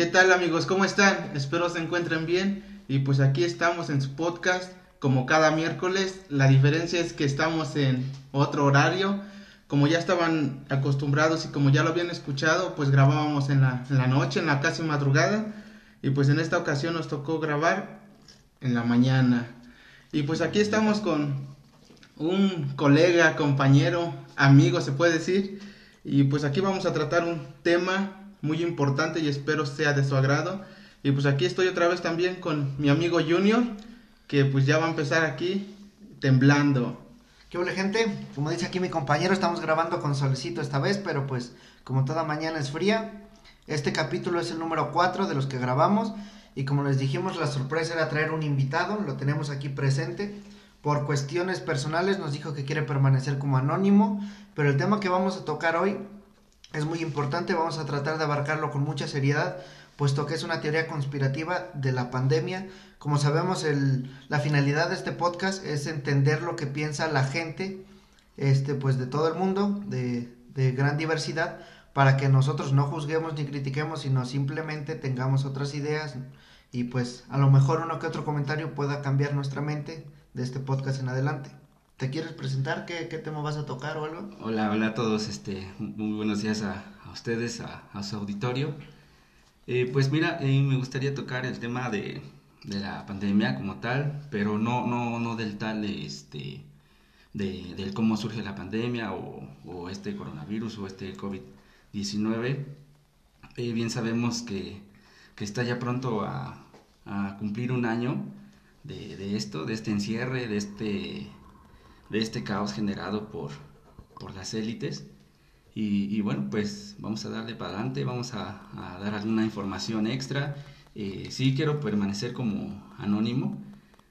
¿Qué tal amigos? ¿Cómo están? Espero se encuentren bien y pues aquí estamos en su podcast como cada miércoles. La diferencia es que estamos en otro horario. Como ya estaban acostumbrados y como ya lo habían escuchado, pues grabábamos en la, en la noche, en la casi madrugada. Y pues en esta ocasión nos tocó grabar en la mañana. Y pues aquí estamos con un colega, compañero, amigo se puede decir. Y pues aquí vamos a tratar un tema muy importante y espero sea de su agrado. Y pues aquí estoy otra vez también con mi amigo Junior, que pues ya va a empezar aquí temblando. ¿Qué hola gente? Como dice aquí mi compañero, estamos grabando con solecito esta vez, pero pues como toda mañana es fría. Este capítulo es el número 4 de los que grabamos y como les dijimos la sorpresa era traer un invitado, lo tenemos aquí presente. Por cuestiones personales nos dijo que quiere permanecer como anónimo, pero el tema que vamos a tocar hoy es muy importante, vamos a tratar de abarcarlo con mucha seriedad, puesto que es una teoría conspirativa de la pandemia. Como sabemos, el, la finalidad de este podcast es entender lo que piensa la gente, este, pues de todo el mundo, de, de gran diversidad, para que nosotros no juzguemos ni critiquemos, sino simplemente tengamos otras ideas y pues a lo mejor uno que otro comentario pueda cambiar nuestra mente de este podcast en adelante. ¿Te quieres presentar? ¿Qué, qué tema vas a tocar o algo? Hola, hola a todos, este, muy buenos días a, a ustedes, a, a, su auditorio. Eh, pues mira, eh, me gustaría tocar el tema de, de, la pandemia como tal, pero no, no, no del tal este, de, del cómo surge la pandemia o, o este coronavirus o este COVID-19. Eh, bien sabemos que, que, está ya pronto a, a cumplir un año de, de, esto, de este encierre, de este de este caos generado por, por las élites. Y, y, bueno, pues vamos a darle para adelante, vamos a, a dar alguna información extra. Eh, sí quiero permanecer como anónimo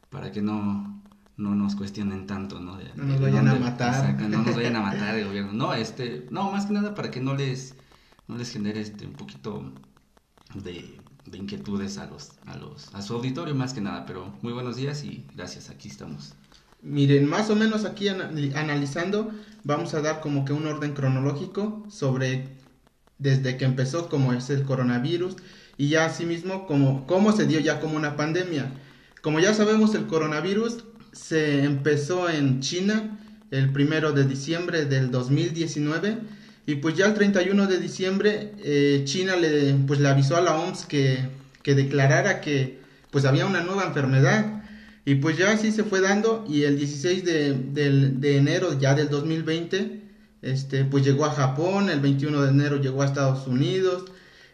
para que no, no nos cuestionen tanto, ¿no? De, no nos vayan dónde, a matar. Exacto, no nos vayan a matar el gobierno. No, este, no, más que nada para que no les, no les genere este, un poquito de, de inquietudes a los, a los, a su auditorio más que nada. Pero muy buenos días y gracias, aquí estamos. Miren, más o menos aquí analizando, vamos a dar como que un orden cronológico sobre desde que empezó como es el coronavirus y ya asimismo como cómo se dio ya como una pandemia. Como ya sabemos, el coronavirus se empezó en China el primero de diciembre del 2019 y pues ya el 31 de diciembre eh, China le pues le avisó a la OMS que, que declarara que pues había una nueva enfermedad y pues ya así se fue dando y el 16 de, de, de, enero ya del 2020, este, pues llegó a Japón, el 21 de enero llegó a Estados Unidos,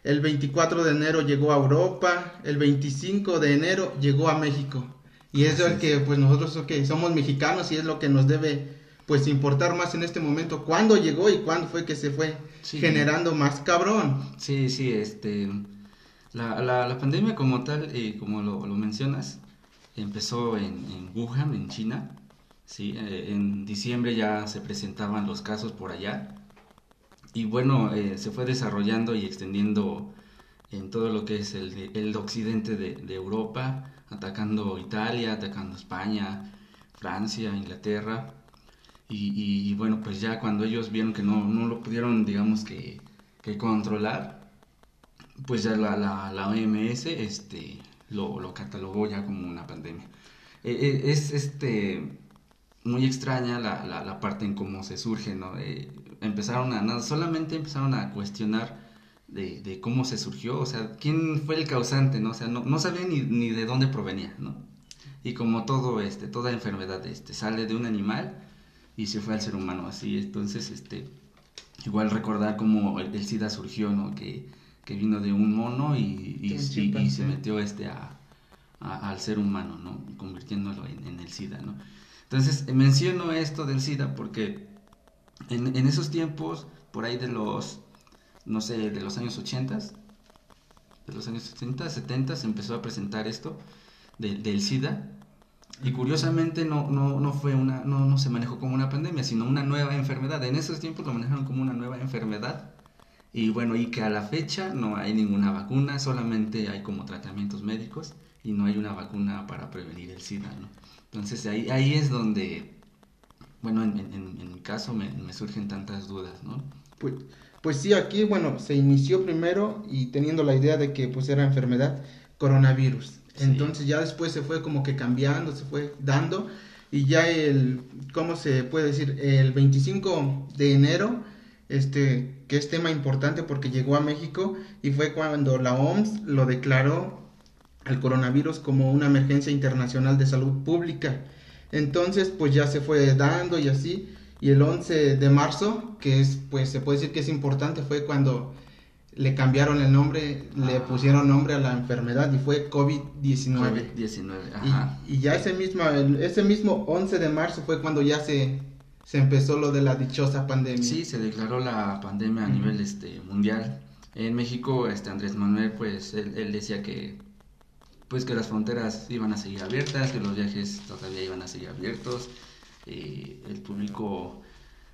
el 24 de enero llegó a Europa, el 25 de enero llegó a México. Y es el que pues nosotros okay, somos mexicanos y es lo que nos debe pues importar más en este momento, cuándo llegó y cuándo fue que se fue sí. generando más cabrón. Sí, sí, este, la, la, la pandemia como tal, eh, como lo, lo mencionas, empezó en, en, Wuhan, en China. ¿sí? Eh, en diciembre ya se presentaban los casos por allá. Y bueno, eh, se fue desarrollando y extendiendo en todo lo que es el, el occidente de, de, Europa, atacando Italia, atacando España, Francia, Inglaterra. Y, y, y, bueno, pues ya cuando ellos vieron que no, no lo pudieron, digamos que, que controlar, pues ya la, la, la OMS este, lo, lo catalogó ya como una pandemia. Eh, es este muy extraña la, la, la, parte en cómo se surge, ¿no? Eh, empezaron a, no, solamente empezaron a cuestionar de, de, cómo se surgió, o sea, quién fue el causante, ¿no? O sea, no, no sabían ni, ni, de dónde provenía, ¿no? Y como todo, este, toda enfermedad, este, sale de un animal y se fue al ser humano, así, entonces, este, igual recordar cómo el, el SIDA surgió, ¿no? Que que vino de un mono y, y, y, y se metió este a, a, al ser humano, ¿no? Convirtiéndolo en, en, el SIDA, ¿no? Entonces, menciono esto del SIDA porque en, en, esos tiempos, por ahí de los, no sé, de los años 80, de los años 70, 70, se empezó a presentar esto de, del SIDA. Y curiosamente no, no, no fue una, no, no se manejó como una pandemia, sino una nueva enfermedad. En esos tiempos lo manejaron como una nueva enfermedad y bueno, y que a la fecha no hay ninguna vacuna, solamente hay como tratamientos médicos y no hay una vacuna para prevenir el SIDA, ¿no? Entonces ahí, ahí es donde, bueno, en, en, en mi caso me, me, surgen tantas dudas, ¿no? Pues, Pues sí, aquí, bueno, se inició primero y teniendo la idea de que pues era enfermedad coronavirus. Sí. Entonces ya después se fue como que cambiando, se fue dando y ya el, ¿cómo se puede decir? El 25 de enero, este, que es tema importante porque llegó a México y fue cuando la OMS lo declaró al coronavirus como una emergencia internacional de salud pública. Entonces, pues ya se fue dando y así. Y el 11 de marzo, que es, pues se puede decir que es importante, fue cuando le cambiaron el nombre, le Ah. pusieron nombre a la enfermedad y fue COVID-19. COVID-19, ajá. Y, y ya ese mismo, ese mismo 11 de marzo fue cuando ya se, se empezó lo de la dichosa pandemia. Sí, se declaró la pandemia a nivel este mundial. En México, este Andrés Manuel, pues él, él decía que pues que las fronteras iban a seguir abiertas, que los viajes todavía iban a seguir abiertos. eh, el público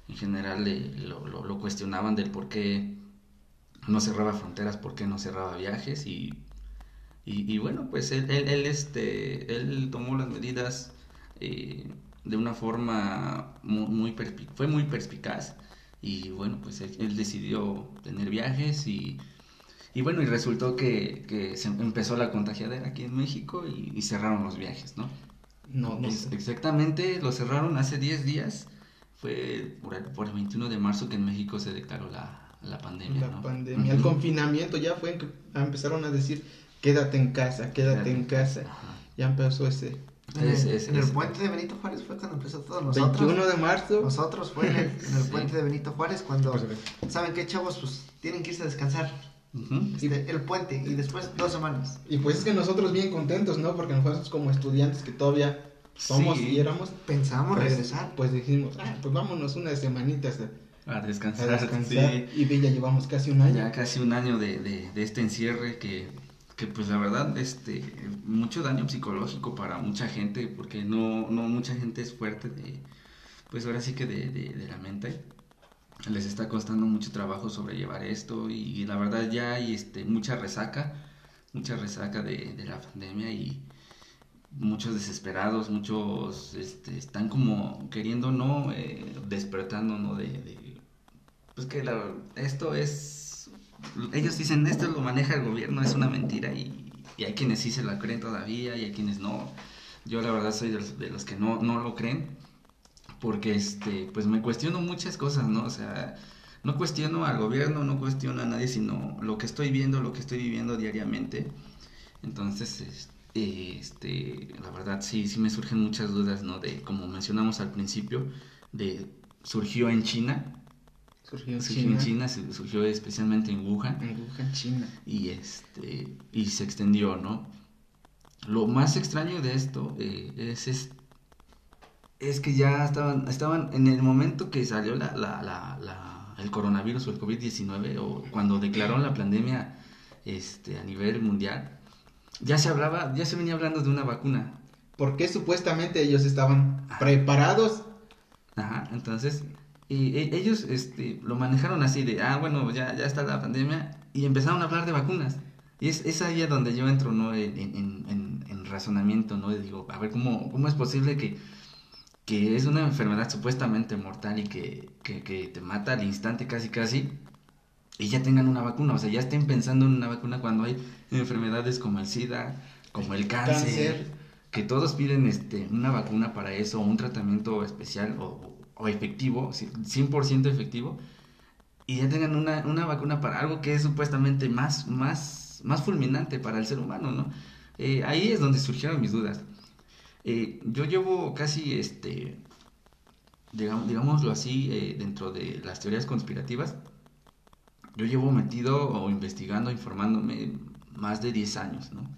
en general lo, lo- lo cuestionaban del por qué no cerraba fronteras, por qué no cerraba viajes y, y, y bueno, pues él, él, él, este, él tomó las medidas eh, de una forma muy, fue muy perspicaz y bueno, pues él, él decidió tener viajes y, y bueno, y resultó que, que se empezó la contagiadera aquí en México y, y cerraron los viajes, ¿no? No, no sé. exactamente, lo cerraron hace 10 días, fue por el, por el 21 de marzo que en México se declaró la, la pandemia, La ¿no? pandemia, el confinamiento ya fue que empezaron a decir quédate en casa, quédate en casa. Ajá. Ya empezó ese En, el, Es- es- en el es- puente de Benito Juárez fue cuando empezó todo. Nosotros, 21 de marzo. nosotros fue en el, en el Sí. puente de Benito Juárez cuando, Pues, ¿saben qué, chavos? Pues tienen que irse a descansar. Este, el puente y después dos semanas. Y pues es que nosotros bien contentos, ¿no? Porque nosotros como estudiantes que todavía somos Sí. y éramos, Pensamos pues, regresar. pues dijimos, ah, pues vámonos unas semanitas a, A a descansar, descansar. sí. Y ve, ya llevamos casi un año. Ya casi un año de, de, de este encierre que, que pues la verdad este mucho daño psicológico para mucha gente porque no, no mucha gente es fuerte de pues ahora sí que de, de, de la mente. Les está costando mucho trabajo sobrellevar esto y, la verdad ya hay este mucha resaca mucha resaca de, de la pandemia y muchos desesperados muchos este, están como queriendo no Eh, despertando no de, de- pues que la- esto es ellos dicen esto lo maneja el gobierno es una mentira y, y hay quienes sí se la creen todavía y hay quienes no. Yo la verdad soy de los, de los que no, no lo creen porque este pues me cuestiono muchas cosas no o sea no cuestiono al gobierno no cuestiono a nadie sino lo que estoy viendo lo que estoy viviendo diariamente. Entonces es- este la verdad sí sí me surgen muchas dudas no de como mencionamos al principio de surgió en China Surgió en surgió China. en China su- surgió especialmente en Wuhan En Wuhan, China. y este y se extendió no lo más extraño de esto eh, es, es es que ya estaban estaban en el momento que salió la, la, la, la- el coronavirus o el covid 19 o cuando declararon la pandemia este a nivel mundial ya se hablaba ya se venía hablando de una vacuna Porque supuestamente ellos estaban Ah. preparados. Ajá, entonces, y, e- ellos este, lo manejaron así de, ah, bueno, ya, ya está la pandemia, y empezaron a hablar de vacunas. Y es, es ahí a donde yo entro, ¿no? En, en- en- en razonamiento, ¿no? Y digo, a ver, ¿cómo, cómo es posible que, que es una enfermedad supuestamente mortal y que, que, que te mata al instante casi casi, y ya tengan una vacuna? O sea, ya estén pensando en una vacuna cuando hay enfermedades como el SIDA, como el cáncer Cáncer. que todos piden este, una vacuna para eso, un tratamiento especial o, o efectivo, ci- 100% efectivo, y ya tengan una, una vacuna para algo que es supuestamente más, más, más fulminante para el ser humano, ¿no? Eh, ahí es donde surgieron mis dudas. Eh, yo llevo casi, este, digamos, digámoslo así, eh, dentro de las teorías conspirativas, yo llevo metido o investigando, informándome más de 10 años, ¿no?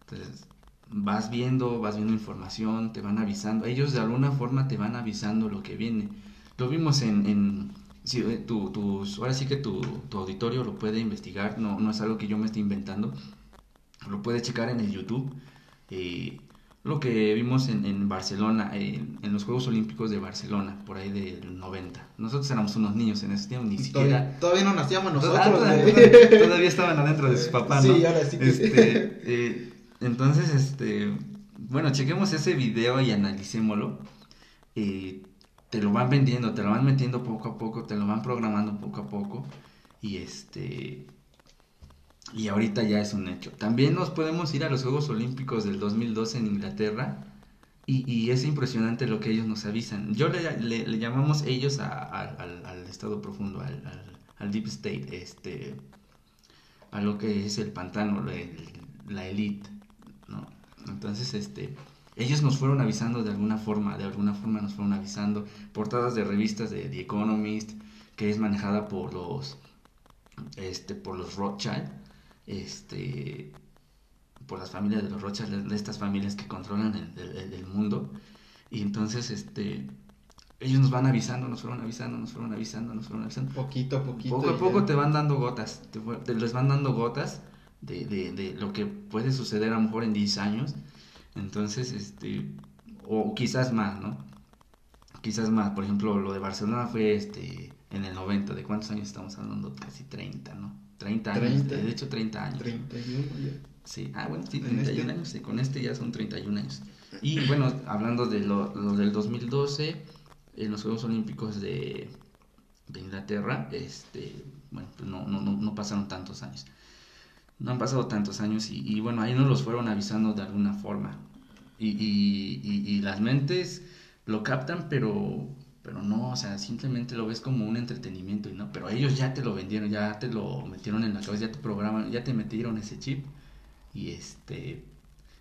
Entonces, vas viendo, vas viendo información, te van avisando. Ellos de alguna forma te van avisando lo que viene. Lo vimos en... en sí, eh, tu, tus- ahora sí que tu, tu auditorio lo puede investigar, no, no es algo que yo me esté inventando. Lo puede checar en el YouTube. Eh, lo que vimos en, en Barcelona, en, en los Juegos Olímpicos de Barcelona, por ahí del 90. Nosotros éramos unos niños en ese tiempo, ni siquiera... Todavía, todavía no nacíamos nosotros. todavía, todavía- todavía estaban adentro de sus papás, Sí, ¿no? ahora sí que- Este, eh, entonces, este, bueno, chequemos ese video y analicémoslo. Eh, te lo van vendiendo, te lo van metiendo poco a poco, te lo van programando poco a poco. Y este y ahorita ya es un hecho. También nos podemos ir a los Juegos Olímpicos del 2012 en Inglaterra y, es impresionante lo que ellos nos avisan. Yo le, llamamos ellos a, al, al, estado profundo, al, deep state, este, a lo que es el pantano, la elite. Entonces, este, ellos nos fueron avisando de alguna forma, de alguna forma nos fueron avisando, portadas de revistas de The Economist, que es manejada por los, este, por los Rothschild, este, por las familias de los Rothschild, de estas familias que controlan el, mundo. Y entonces, este, ellos nos van avisando, nos fueron avisando, nos fueron avisando, nos fueron avisando. Poquito a poquito. Poco a poco te van dando gotas, te, les van dando gotas de, de, de, lo que puede suceder a lo mejor en 10 años. Entonces, este, o quizás más, ¿no? Quizás más, por ejemplo, lo de Barcelona fue este en el 90, ¿de cuántos años estamos hablando? Casi 30, ¿no? 30 años, de hecho 30 años. 31 ya. Sí, ah, bueno, sí, 31 este? años, sí, con este ya son 31 años. Y bueno, hablando de lo, del 2012, en los Juegos Olímpicos de, de Inglaterra, este, bueno, pues no, no, no, pasaron tantos años. No han pasado tantos años y, bueno, ahí nos los fueron avisando de alguna forma. Y, y, y, las mentes lo captan, pero pero no, o sea, simplemente lo ves como un entretenimiento y no, pero ellos ya te lo vendieron, ya te lo metieron en la cabeza, ya te programan, ya te metieron ese chip y este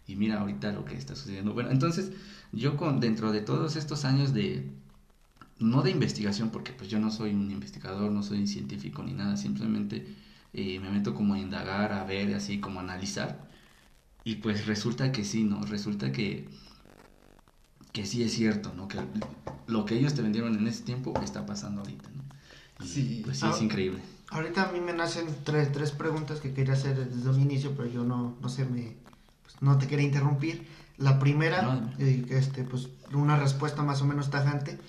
y mira ahorita lo que está sucediendo. Bueno, entonces yo con dentro de todos estos años de no de investigación, porque pues yo no soy un investigador, no soy un científico ni nada, simplemente eh, me meto como a indagar, a ver, así como a analizar. Y pues resulta que sí, ¿no? Resulta que que sí es cierto, ¿no? Que lo que ellos te vendieron en ese tiempo está pasando ahorita, ¿no? sí. Pues sí, es ah, increíble. Ahorita a mí me nacen tres, tres preguntas que quería hacer desde un inicio, pero yo no, no sé, me, pues, no te quería interrumpir. La primera, eh, este, pues una respuesta más o menos tajante.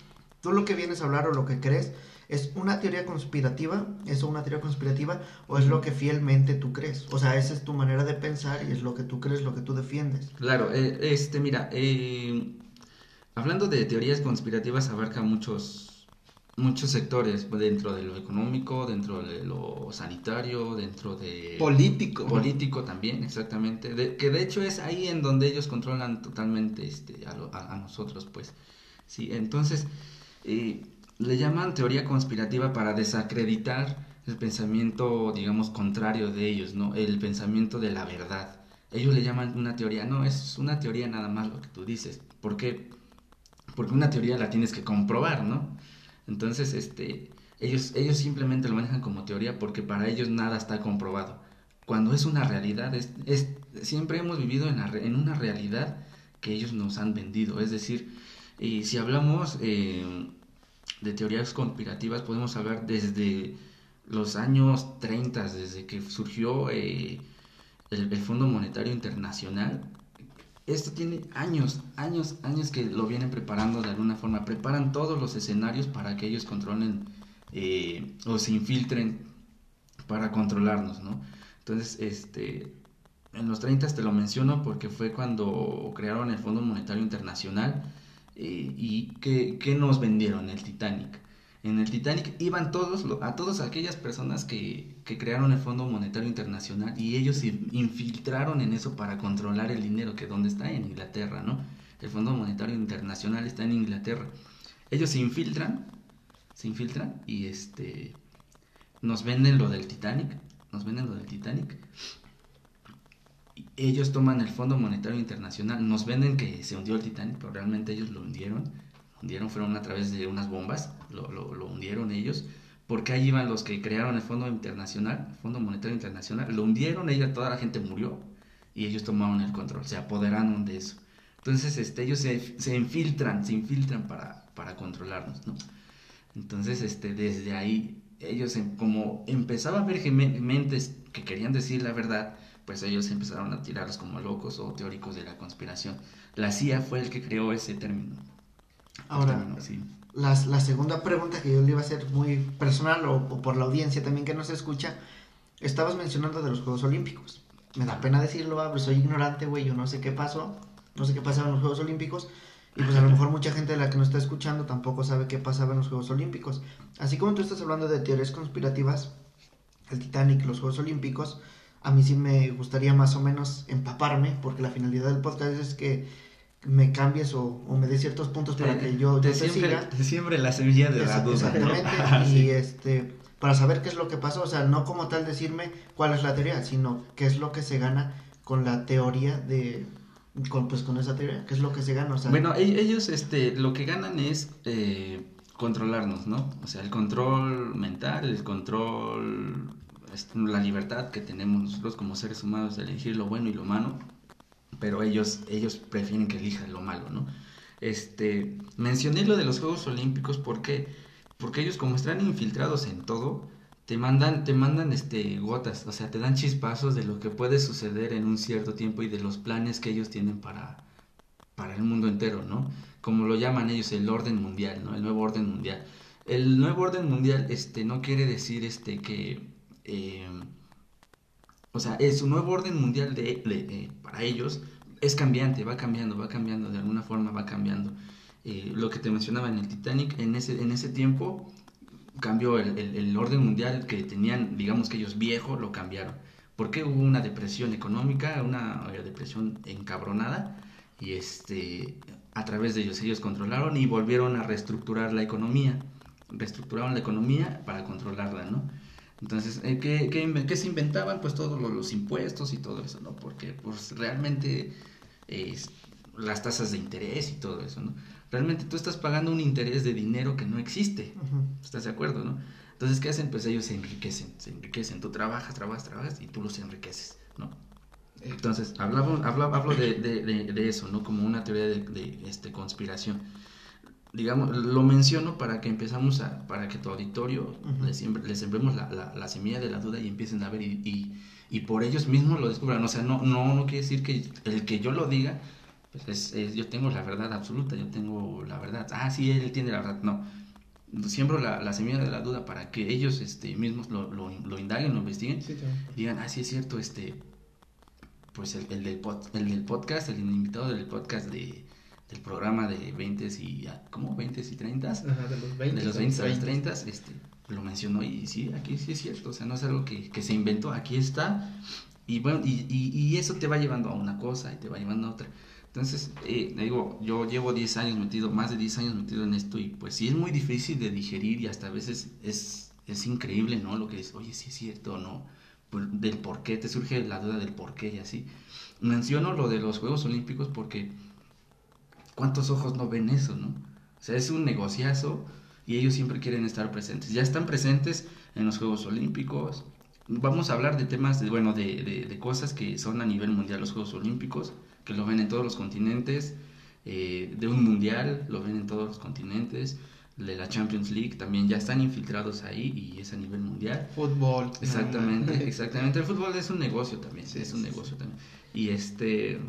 Tú lo que vienes a hablar o lo que crees, ¿es una teoría conspirativa? ¿Es una teoría conspirativa o es lo que fielmente tú crees? O sea, esa es tu manera de pensar y es lo que tú crees, lo que tú defiendes. Claro, eh, este, mira, eh, Hablando de teorías conspirativas abarca muchos, muchos sectores dentro de lo económico, dentro de lo sanitario, dentro de... Político. Político también, exactamente. que de hecho es ahí en donde ellos controlan totalmente este, a, nosotros, pues. Sí, entonces eh, le llaman teoría conspirativa para desacreditar el pensamiento, digamos, contrario de ellos, ¿no? El pensamiento de la verdad. Ellos le llaman una teoría, no, es una teoría nada más lo que tú dices. ¿Por qué? porque una teoría la tienes que comprobar, ¿no? Entonces, este, ellos, ellos simplemente lo manejan como teoría porque para ellos nada está comprobado. Cuando es una realidad, es, es siempre hemos vivido en, en, una realidad que ellos nos han vendido. Es decir, y si hablamos eh, de teorías conspirativas, podemos hablar desde los años 30, desde que surgió eh, el, el Fondo Monetario Internacional, esto tiene años, años, años que lo vienen preparando de alguna forma. Preparan todos los escenarios para que ellos controlen eh, o se infiltren para controlarnos, ¿no? Entonces, este, en los 30 te lo menciono porque fue cuando crearon el Fondo Monetario Internacional y que, nos vendieron el Titanic en el Titanic iban todos, a todas aquellas personas que, que, crearon el Fondo Monetario Internacional y ellos se infiltraron en eso para controlar el dinero, que donde está en Inglaterra, ¿no? El Fondo Monetario Internacional está en Inglaterra. Ellos se infiltran, se infiltran y este nos venden lo del Titanic, nos venden lo del Titanic. Ellos toman el Fondo Monetario Internacional, nos venden que se hundió el Titanic, pero realmente ellos lo hundieron hundieron fueron a través de unas bombas, lo, lo, hundieron ellos, porque ahí iban los que crearon el Fondo Internacional, Fondo Monetario Internacional, lo hundieron, ella, toda la gente murió y ellos tomaron el control, se apoderaron de eso. Entonces, este, ellos se, se infiltran, se infiltran para, para controlarnos, ¿no? Entonces, este, desde ahí, ellos, como empezaba a haber mentes que querían decir la verdad, pues ellos empezaron a tirarlos como locos o teóricos de la conspiración. La CIA fue el que creó ese término. Ahora, la, segunda pregunta que yo le iba a hacer muy personal o, por la audiencia también que nos escucha, estabas mencionando de los Juegos Olímpicos. Me da pena decirlo, pero soy ignorante, güey, yo no sé qué pasó, no sé qué pasaba en los Juegos Olímpicos. Y pues a lo mejor mucha gente de la que nos está escuchando tampoco sabe qué pasaba en los Juegos Olímpicos. Así como tú estás hablando de teorías conspirativas, el Titanic, los Juegos Olímpicos, a mí sí me gustaría más o menos empaparme, porque la finalidad del podcast es que me cambies o, me des ciertos puntos para que yo, te, siga. Te siempre la semilla de la duda. Exactamente, y este, para saber qué es lo que pasó, o sea, no como tal decirme cuál es la teoría, sino qué es lo que se gana con la teoría de, con, pues con esa teoría, qué es lo que se gana, o sea. Bueno, e-, ellos, este, lo que ganan es... Eh, controlarnos, ¿no? O sea, el control mental, el control, la libertad que tenemos nosotros como seres humanos de elegir lo bueno y lo malo, pero ellos, ellos prefieren que elijan lo malo, ¿no? Este, mencioné lo de los Juegos Olímpicos porque, porque ellos como están infiltrados en todo, te mandan, te mandan este, gotas, o sea, te dan chispazos de lo que puede suceder en un cierto tiempo y de los planes que ellos tienen para, para el mundo entero, ¿no? Como lo llaman ellos, el orden mundial, ¿no? El nuevo orden mundial. El nuevo orden mundial, este, no quiere decir, este, que, eh, o sea, es un nuevo orden mundial de, eh, para ellos es cambiante, va cambiando, va cambiando, de alguna forma va cambiando. Eh, lo que te mencionaba en el Titanic, en ese, en ese tiempo cambió el, el, orden mundial que tenían, digamos que ellos viejos, lo cambiaron. Porque hubo una depresión económica, una depresión encabronada, y este, a través de ellos ellos controlaron y volvieron a reestructurar la economía, reestructuraron la economía para controlarla, ¿no? Entonces, eh, ¿qué, qué, se inventaban? Pues todos los, impuestos y todo eso, ¿no? Porque pues realmente las tasas de interés y todo eso, ¿no? Realmente tú estás pagando un interés de dinero que no existe, ¿estás de acuerdo, no? Entonces, ¿qué hacen? Pues ellos se enriquecen, se enriquecen. Tú trabajas, trabajas, trabajas y tú los enriqueces, ¿no? Entonces, hablamos, hablo, hablo de, de, de, eso, ¿no? Como una teoría de, este, conspiración. Digamos, lo menciono para que empezamos a, para que tu auditorio les, sembremos la, la, semilla de la duda y empiecen a ver y, y, y, por ellos mismos lo descubran. O sea, no, no, no quiere decir que el que yo lo diga, pues es, yo tengo la verdad absoluta, yo tengo la verdad. Ah, sí, él tiene la verdad. No. Siembro la, la semilla de la duda para que ellos este, mismos lo, lo, lo indaguen, lo investiguen y digan, ah, sí es cierto, este, pues el, el, del, el del podcast, el invitado del podcast de, del programa de 20 y, ¿cómo? 20 y 30. Ajá, de los 20. De los 20 a los 30, este, lo mencionó y sí, aquí sí es cierto, o sea, no es algo que, que se inventó, aquí está. Y bueno, y, y, y, eso te va llevando a una cosa y te va llevando a otra. Entonces, eh, digo, yo llevo 10 años metido, más de 10 años metido en esto y pues sí es muy difícil de digerir y hasta a veces es, es increíble, ¿no? Lo que dices, oye, sí es cierto, ¿no? del por qué, te surge la duda del por qué y así. Menciono lo de los Juegos Olímpicos porque ¿cuántos ojos no ven eso, no? O sea, es un negociazo y ellos siempre quieren estar presentes. Ya están presentes en los Juegos Olímpicos. Vamos a hablar de temas, de, bueno, de, de, cosas que son a nivel mundial los Juegos Olímpicos, que lo ven en todos los continentes, eh, de un mundial, lo ven en todos los continentes de la Champions League también ya están infiltrados ahí y es a nivel mundial. Fútbol. Exactamente, exactamente. El fútbol es un negocio también, es un negocio también. Y este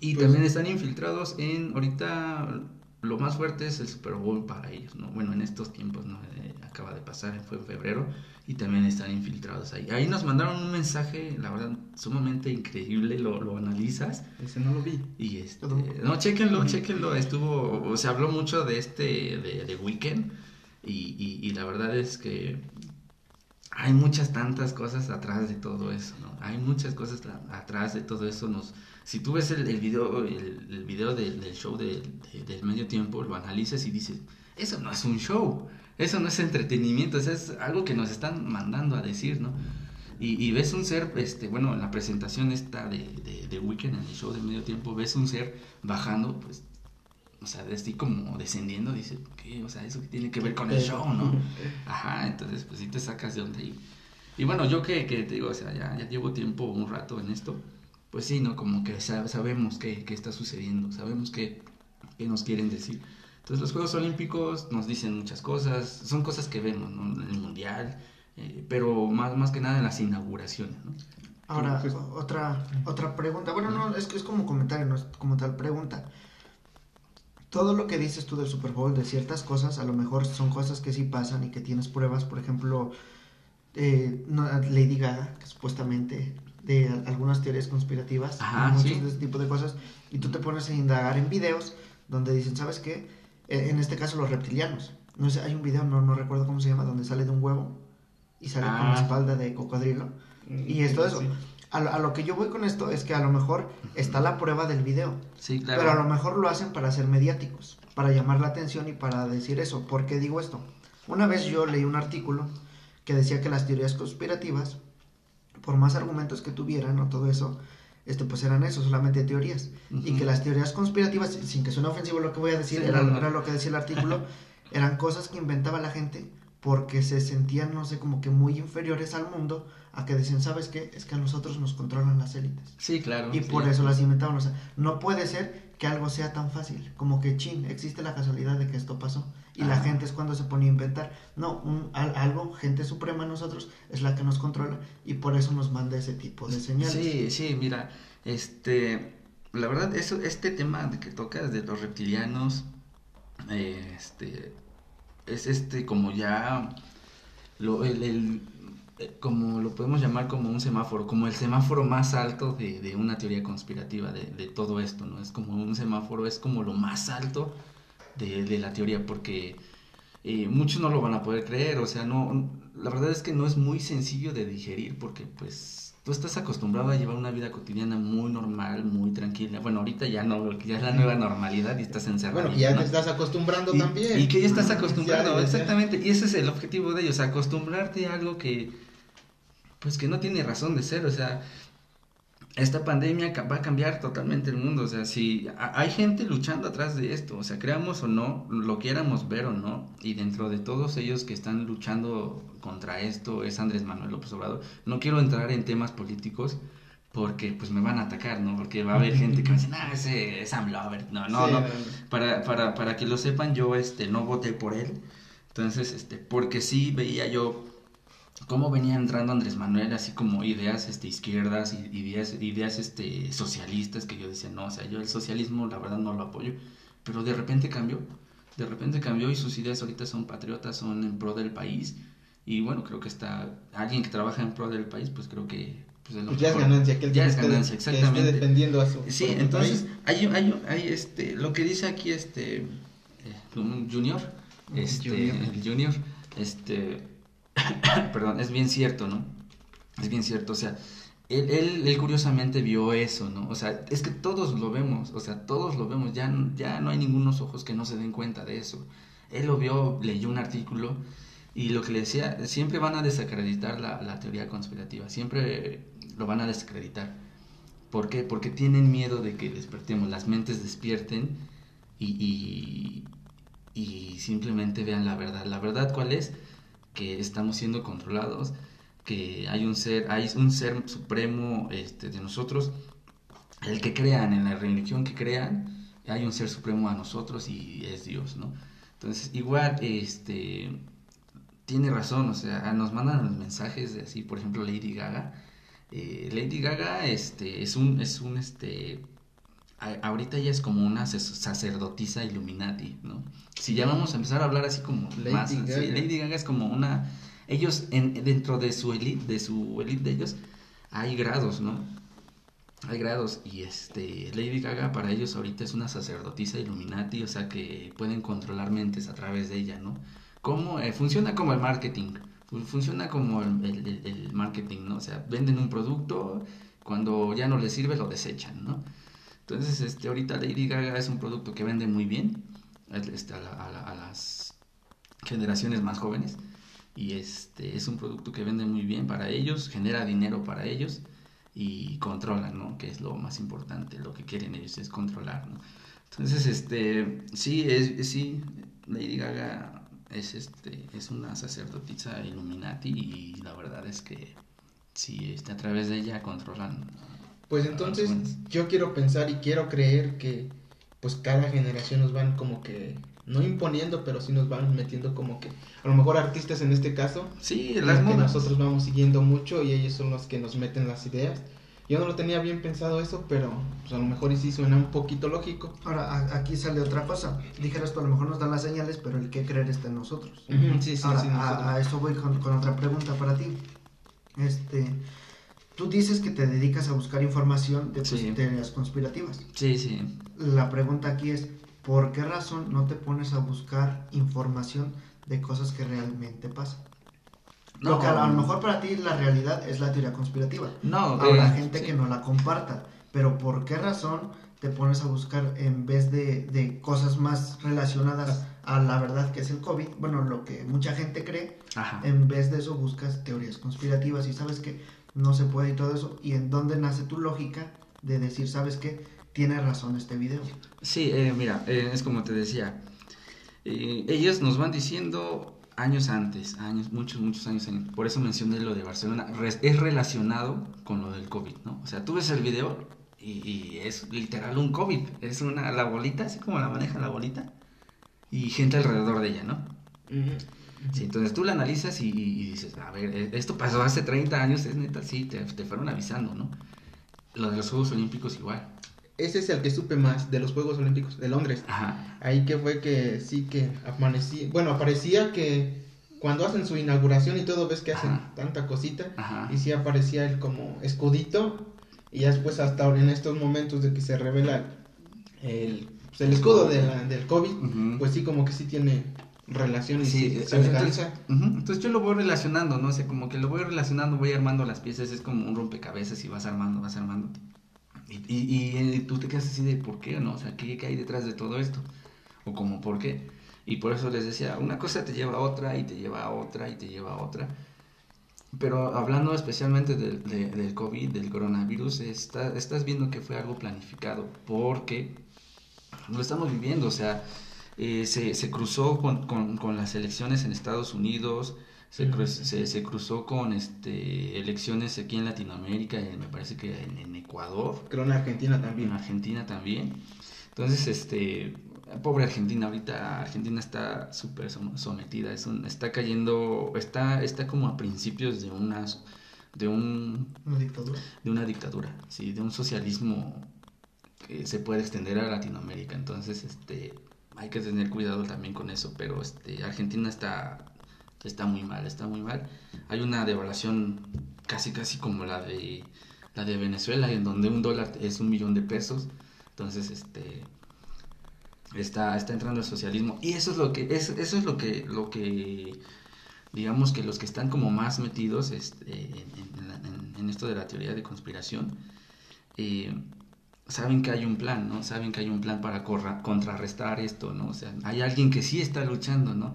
y pues también están infiltrados en ahorita lo más fuerte es el Super Bowl para ellos, ¿no? Bueno, en estos tiempos, ¿no? Eh, acaba de pasar, fue en febrero, y también están infiltrados ahí. Ahí nos mandaron un mensaje, la verdad, sumamente increíble, lo, lo analizas. Ese no lo vi. Y este, no, chequenlo, chequenlo, estuvo, se habló mucho de este, de, de Weekend, y, y, y la verdad es que hay muchas tantas cosas atrás de todo eso, ¿no? Hay muchas cosas atrás de todo eso, nos si tú ves el, el video, el, video del, show del medio tiempo, lo analizas y dices, eso no es un show, eso no es entretenimiento, eso es algo que nos están mandando a decir, ¿no? Y, ves un ser, este, bueno, en la presentación esta de, de, Weekend, en el show del medio tiempo, ves un ser bajando, pues, o sea, así como descendiendo, dice, ¿qué? O sea, eso que tiene que ver con el show, ¿no? Ajá, entonces, pues sí te sacas de donde. Y, y bueno, yo que, que te digo, o sea, ya, ya llevo tiempo, un rato en esto, pues sí, ¿no? Como que sabemos qué, está sucediendo, sabemos qué, nos quieren decir. Entonces los Juegos Olímpicos nos dicen muchas cosas, son cosas que vemos ¿no? en el Mundial, eh, pero más, más que nada en las inauguraciones. ¿no? Ahora, pues, otra, otra pregunta. Bueno, no, es que es como comentario, no es como tal pregunta. Todo lo que dices tú del Super Bowl, de ciertas cosas, a lo mejor son cosas que sí pasan y que tienes pruebas. Por ejemplo, eh, Lady Gaga, que supuestamente de algunas teorías conspirativas, muchos de este tipo de cosas, y tú te pones a indagar en videos donde dicen, ¿sabes qué? E, en este caso los reptilianos. No sé, hay un video, no, no recuerdo cómo se llama, donde sale de un huevo y sale con la Ah. espalda de cocodrilo. Y Mm, es todo eso. sí. A, lo- a lo que yo voy con esto es que a lo mejor está la prueba del video, Sí, claro. pero a lo mejor lo hacen para ser mediáticos, para llamar la atención y para decir eso. ¿Por qué digo esto? Una vez yo leí un artículo que decía que las teorías conspirativas, por más argumentos que tuvieran o todo eso, este, pues eran eso, solamente teorías. Y que las teorías conspirativas, sin que suene ofensivo lo que voy a decir, Sí, era, no, no. era lo que decía el artículo, eran cosas que inventaba la gente porque se sentían, no sé, como que muy inferiores al mundo, a que decían, ¿sabes qué? Es que a nosotros nos controlan las élites. Sí, claro. Y sí. por eso las inventaban. O sea, no puede ser que algo sea tan fácil. Como que, chin, existe la casualidad de que esto pasó. Y la gente es cuando se pone a inventar. No, un, al- algo, gente suprema nosotros, es la que nos controla. Y por eso nos manda ese tipo de señales. Sí, sí, mira, este, la verdad, eso, este tema de que tocas de los reptilianos, eh, este, es este como ya, lo, el, el- eh, como lo podemos llamar como un semáforo, como el semáforo más alto de, de una teoría conspirativa de, de todo esto, ¿no? Es como un semáforo, es como lo más alto de, de la teoría, porque eh, muchos no lo van a poder creer, o sea, no, la verdad es que no es muy sencillo de digerir, porque pues tú estás acostumbrado a llevar una vida cotidiana muy normal, muy tranquila. Bueno, ahorita ya no, ya es la nueva normalidad y estás encerrado. Bueno, que ya ¿no? te estás acostumbrando y, también. y que ya estás acostumbrado, ya. exactamente. Y ese es el objetivo de ellos, acostumbrarte a algo que, pues que no tiene razón de ser. O sea, esta pandemia va a cambiar totalmente el mundo. O sea, si a- hay gente luchando atrás de esto, o sea, creamos o no, lo quieramos ver o no, y dentro de todos ellos que están luchando contra esto es Andrés Manuel López Obrador. No quiero entrar en temas políticos. Porque pues me van a atacar, ¿no? Porque va a haber gente que me dice, no, ese es AMLover. No, no, Sí, no para, para, para que lo sepan, yo este, no voté por él. Entonces, este, porque sí veía yo cómo venía entrando Andrés Manuel, así como ideas este, izquierdas y ideas, ideas este, socialistas, que yo decía, no, o sea, yo el socialismo la verdad no lo apoyo. Pero de repente cambió, de repente cambió y sus ideas ahorita son patriotas, son en pro del país. Y bueno, creo que está alguien que trabaja en pro del país, pues creo que pues, es Pues ya es ganancia, que él Ya es ganancia, que esté exactamente. defendiendo a su Sí, entonces hay, hay, hay este, lo que dice aquí este eh, un Junior, este, Junior. el Junior, este, perdón, es bien cierto, ¿no? Es bien cierto, o sea, él, curiosamente vio eso, ¿no? O sea, es que todos lo vemos, o sea, todos lo vemos, ya, ya no hay ningunos ojos que no se den cuenta de eso. Él lo vio, leyó un artículo y lo que le decía, siempre van a desacreditar la, teoría conspirativa, siempre lo van a desacreditar. ¿Por qué? Porque tienen miedo de que despertemos, las mentes despierten y, y simplemente vean la verdad. ¿La verdad cuál es? Que estamos siendo controlados, que hay un ser, hay un ser supremo este, de nosotros, el que crean, en la religión que crean, hay un ser supremo a nosotros y es Dios, ¿no? Entonces, igual, este, tiene razón, o sea, nos mandan los mensajes de así, por ejemplo, Lady Gaga. Eh, Lady Gaga, este, es un, es un, este, a- ahorita ella es como una sac- sacerdotisa Illuminati, ¿no? Si ya vamos a empezar a hablar así como Lady más, sí. Lady Gaga es como una, ellos, en, dentro de su elite, de su elite de ellos, hay grados, ¿no? Hay grados y este Lady Gaga para ellos ahorita es una sacerdotisa Illuminati, o sea que pueden controlar mentes a través de ella, ¿no? ¿Cómo? Eh, funciona como el marketing, fu- funciona como el, el- el- el marketing, ¿no? O sea, venden un producto, cuando ya no les sirve lo desechan, ¿no? Entonces, este, ahorita Lady Gaga es un producto que vende muy bien este, a, la- a la- a las generaciones más jóvenes y este es un producto que vende muy bien para ellos, genera dinero para ellos y controlan, ¿no? Que es lo más importante, lo que quieren ellos es controlar, ¿no? Entonces, este, sí, es, sí, Lady Gaga es, este, es una sacerdotisa Illuminati y la verdad es que sí, este, a través de ella controlan. Pues a los entonces yo quiero pensar y quiero creer que pues cada generación nos van como que no imponiendo, pero sí nos van metiendo como que a lo mejor artistas en este caso Sí, las que modas. nosotros vamos siguiendo mucho y ellos son los que nos meten las ideas. Yo no lo tenía bien pensado eso, pero pues a lo mejor y sí suena un poquito lógico. Ahora, a- aquí sale otra cosa. Dijeras tú, a lo mejor nos dan las señales, pero el que creer está en nosotros. Sí, sí, Ahora, sí, nosotros. a, a eso voy con, con otra pregunta para ti. Este, tú dices que te dedicas a buscar información de Sí. teorías conspirativas. Sí, sí. La pregunta aquí es, ¿por qué razón no te pones a buscar información de cosas que realmente pasan? Lo que a, lo- a lo mejor para ti la realidad es la teoría conspirativa. No, Habrá eh, gente sí. que no la comparta, pero ¿por qué razón te pones a buscar en vez de, de cosas más relacionadas a la verdad que es el COVID? Bueno, lo que mucha gente cree, Ajá. en vez de eso buscas teorías conspirativas y sabes que no se puede y todo eso. ¿Y en dónde nace tu lógica de decir, sabes que tiene razón este video? Sí, eh, mira, eh, es como te decía, eh, ellos nos van diciendo años antes, años, muchos, muchos años, años. por eso mencioné lo de Barcelona, Re- es relacionado con lo del COVID, ¿no? O sea, tú ves el video y, y es literal un COVID, es una, la bolita, así como la maneja la bolita, y gente alrededor de ella, ¿no? Sí, entonces tú la analizas y, y dices, a ver, eh, esto pasó hace 30 años, es neta, sí, te, te fueron avisando, ¿no? Lo de los Juegos Olímpicos igual. Ese es el que supe más de los Juegos Olímpicos de Londres. Ajá. Ahí que fue que sí que amanecía, bueno, aparecía que cuando hacen su inauguración y todo ves que hacen Ajá. tanta cosita Ajá. y sí aparecía el como escudito y ya después hasta ahora en estos momentos de que se revela el, pues, el escudo de la- del COVID, pues sí como que sí tiene relación y Sí, sí, eh, se entonces, legaliza. ujú, entonces yo lo voy relacionando, ¿no? O sea, como que lo voy relacionando, voy armando las piezas, es como un rompecabezas y vas armando, vas armando. Y, y, y, eh, tú te quedas así de por qué, ¿no? O sea, ¿qué, qué hay detrás de todo esto? O como por qué. Y por eso les decía, una cosa te lleva a otra y te lleva a otra y te lleva a otra. Pero hablando especialmente del, de- del COVID, del coronavirus, está, estás viendo que fue algo planificado porque lo estamos viviendo, o sea, eh, se, se cruzó con, con- con las elecciones en Estados Unidos, se, se, se cruzó con este, elecciones aquí en Latinoamérica, me parece que en, en Ecuador, Creo en Argentina en también. Argentina también. Entonces, este, pobre Argentina, ahorita Argentina está súper som- sometida, es un- está cayendo, está, está como a principios de unas, de un Una dictadura. de una dictadura, sí, de un socialismo que se puede extender a Latinoamérica. Entonces, este, hay que tener cuidado también con eso. Pero, este, Argentina está, está muy mal, está muy mal. Hay una devaluación casi, casi como la de la de Venezuela, en donde un dólar es un millón de pesos. Entonces, este, está, está entrando el socialismo y eso es lo que, es, eso es lo que, lo que digamos que los que están como más metidos este, en, esto de la teoría de conspiración, eh, saben que hay un plan, ¿no? Saben que hay un plan para corra- contrarrestar esto, ¿no? O sea, hay alguien que sí está luchando, ¿no?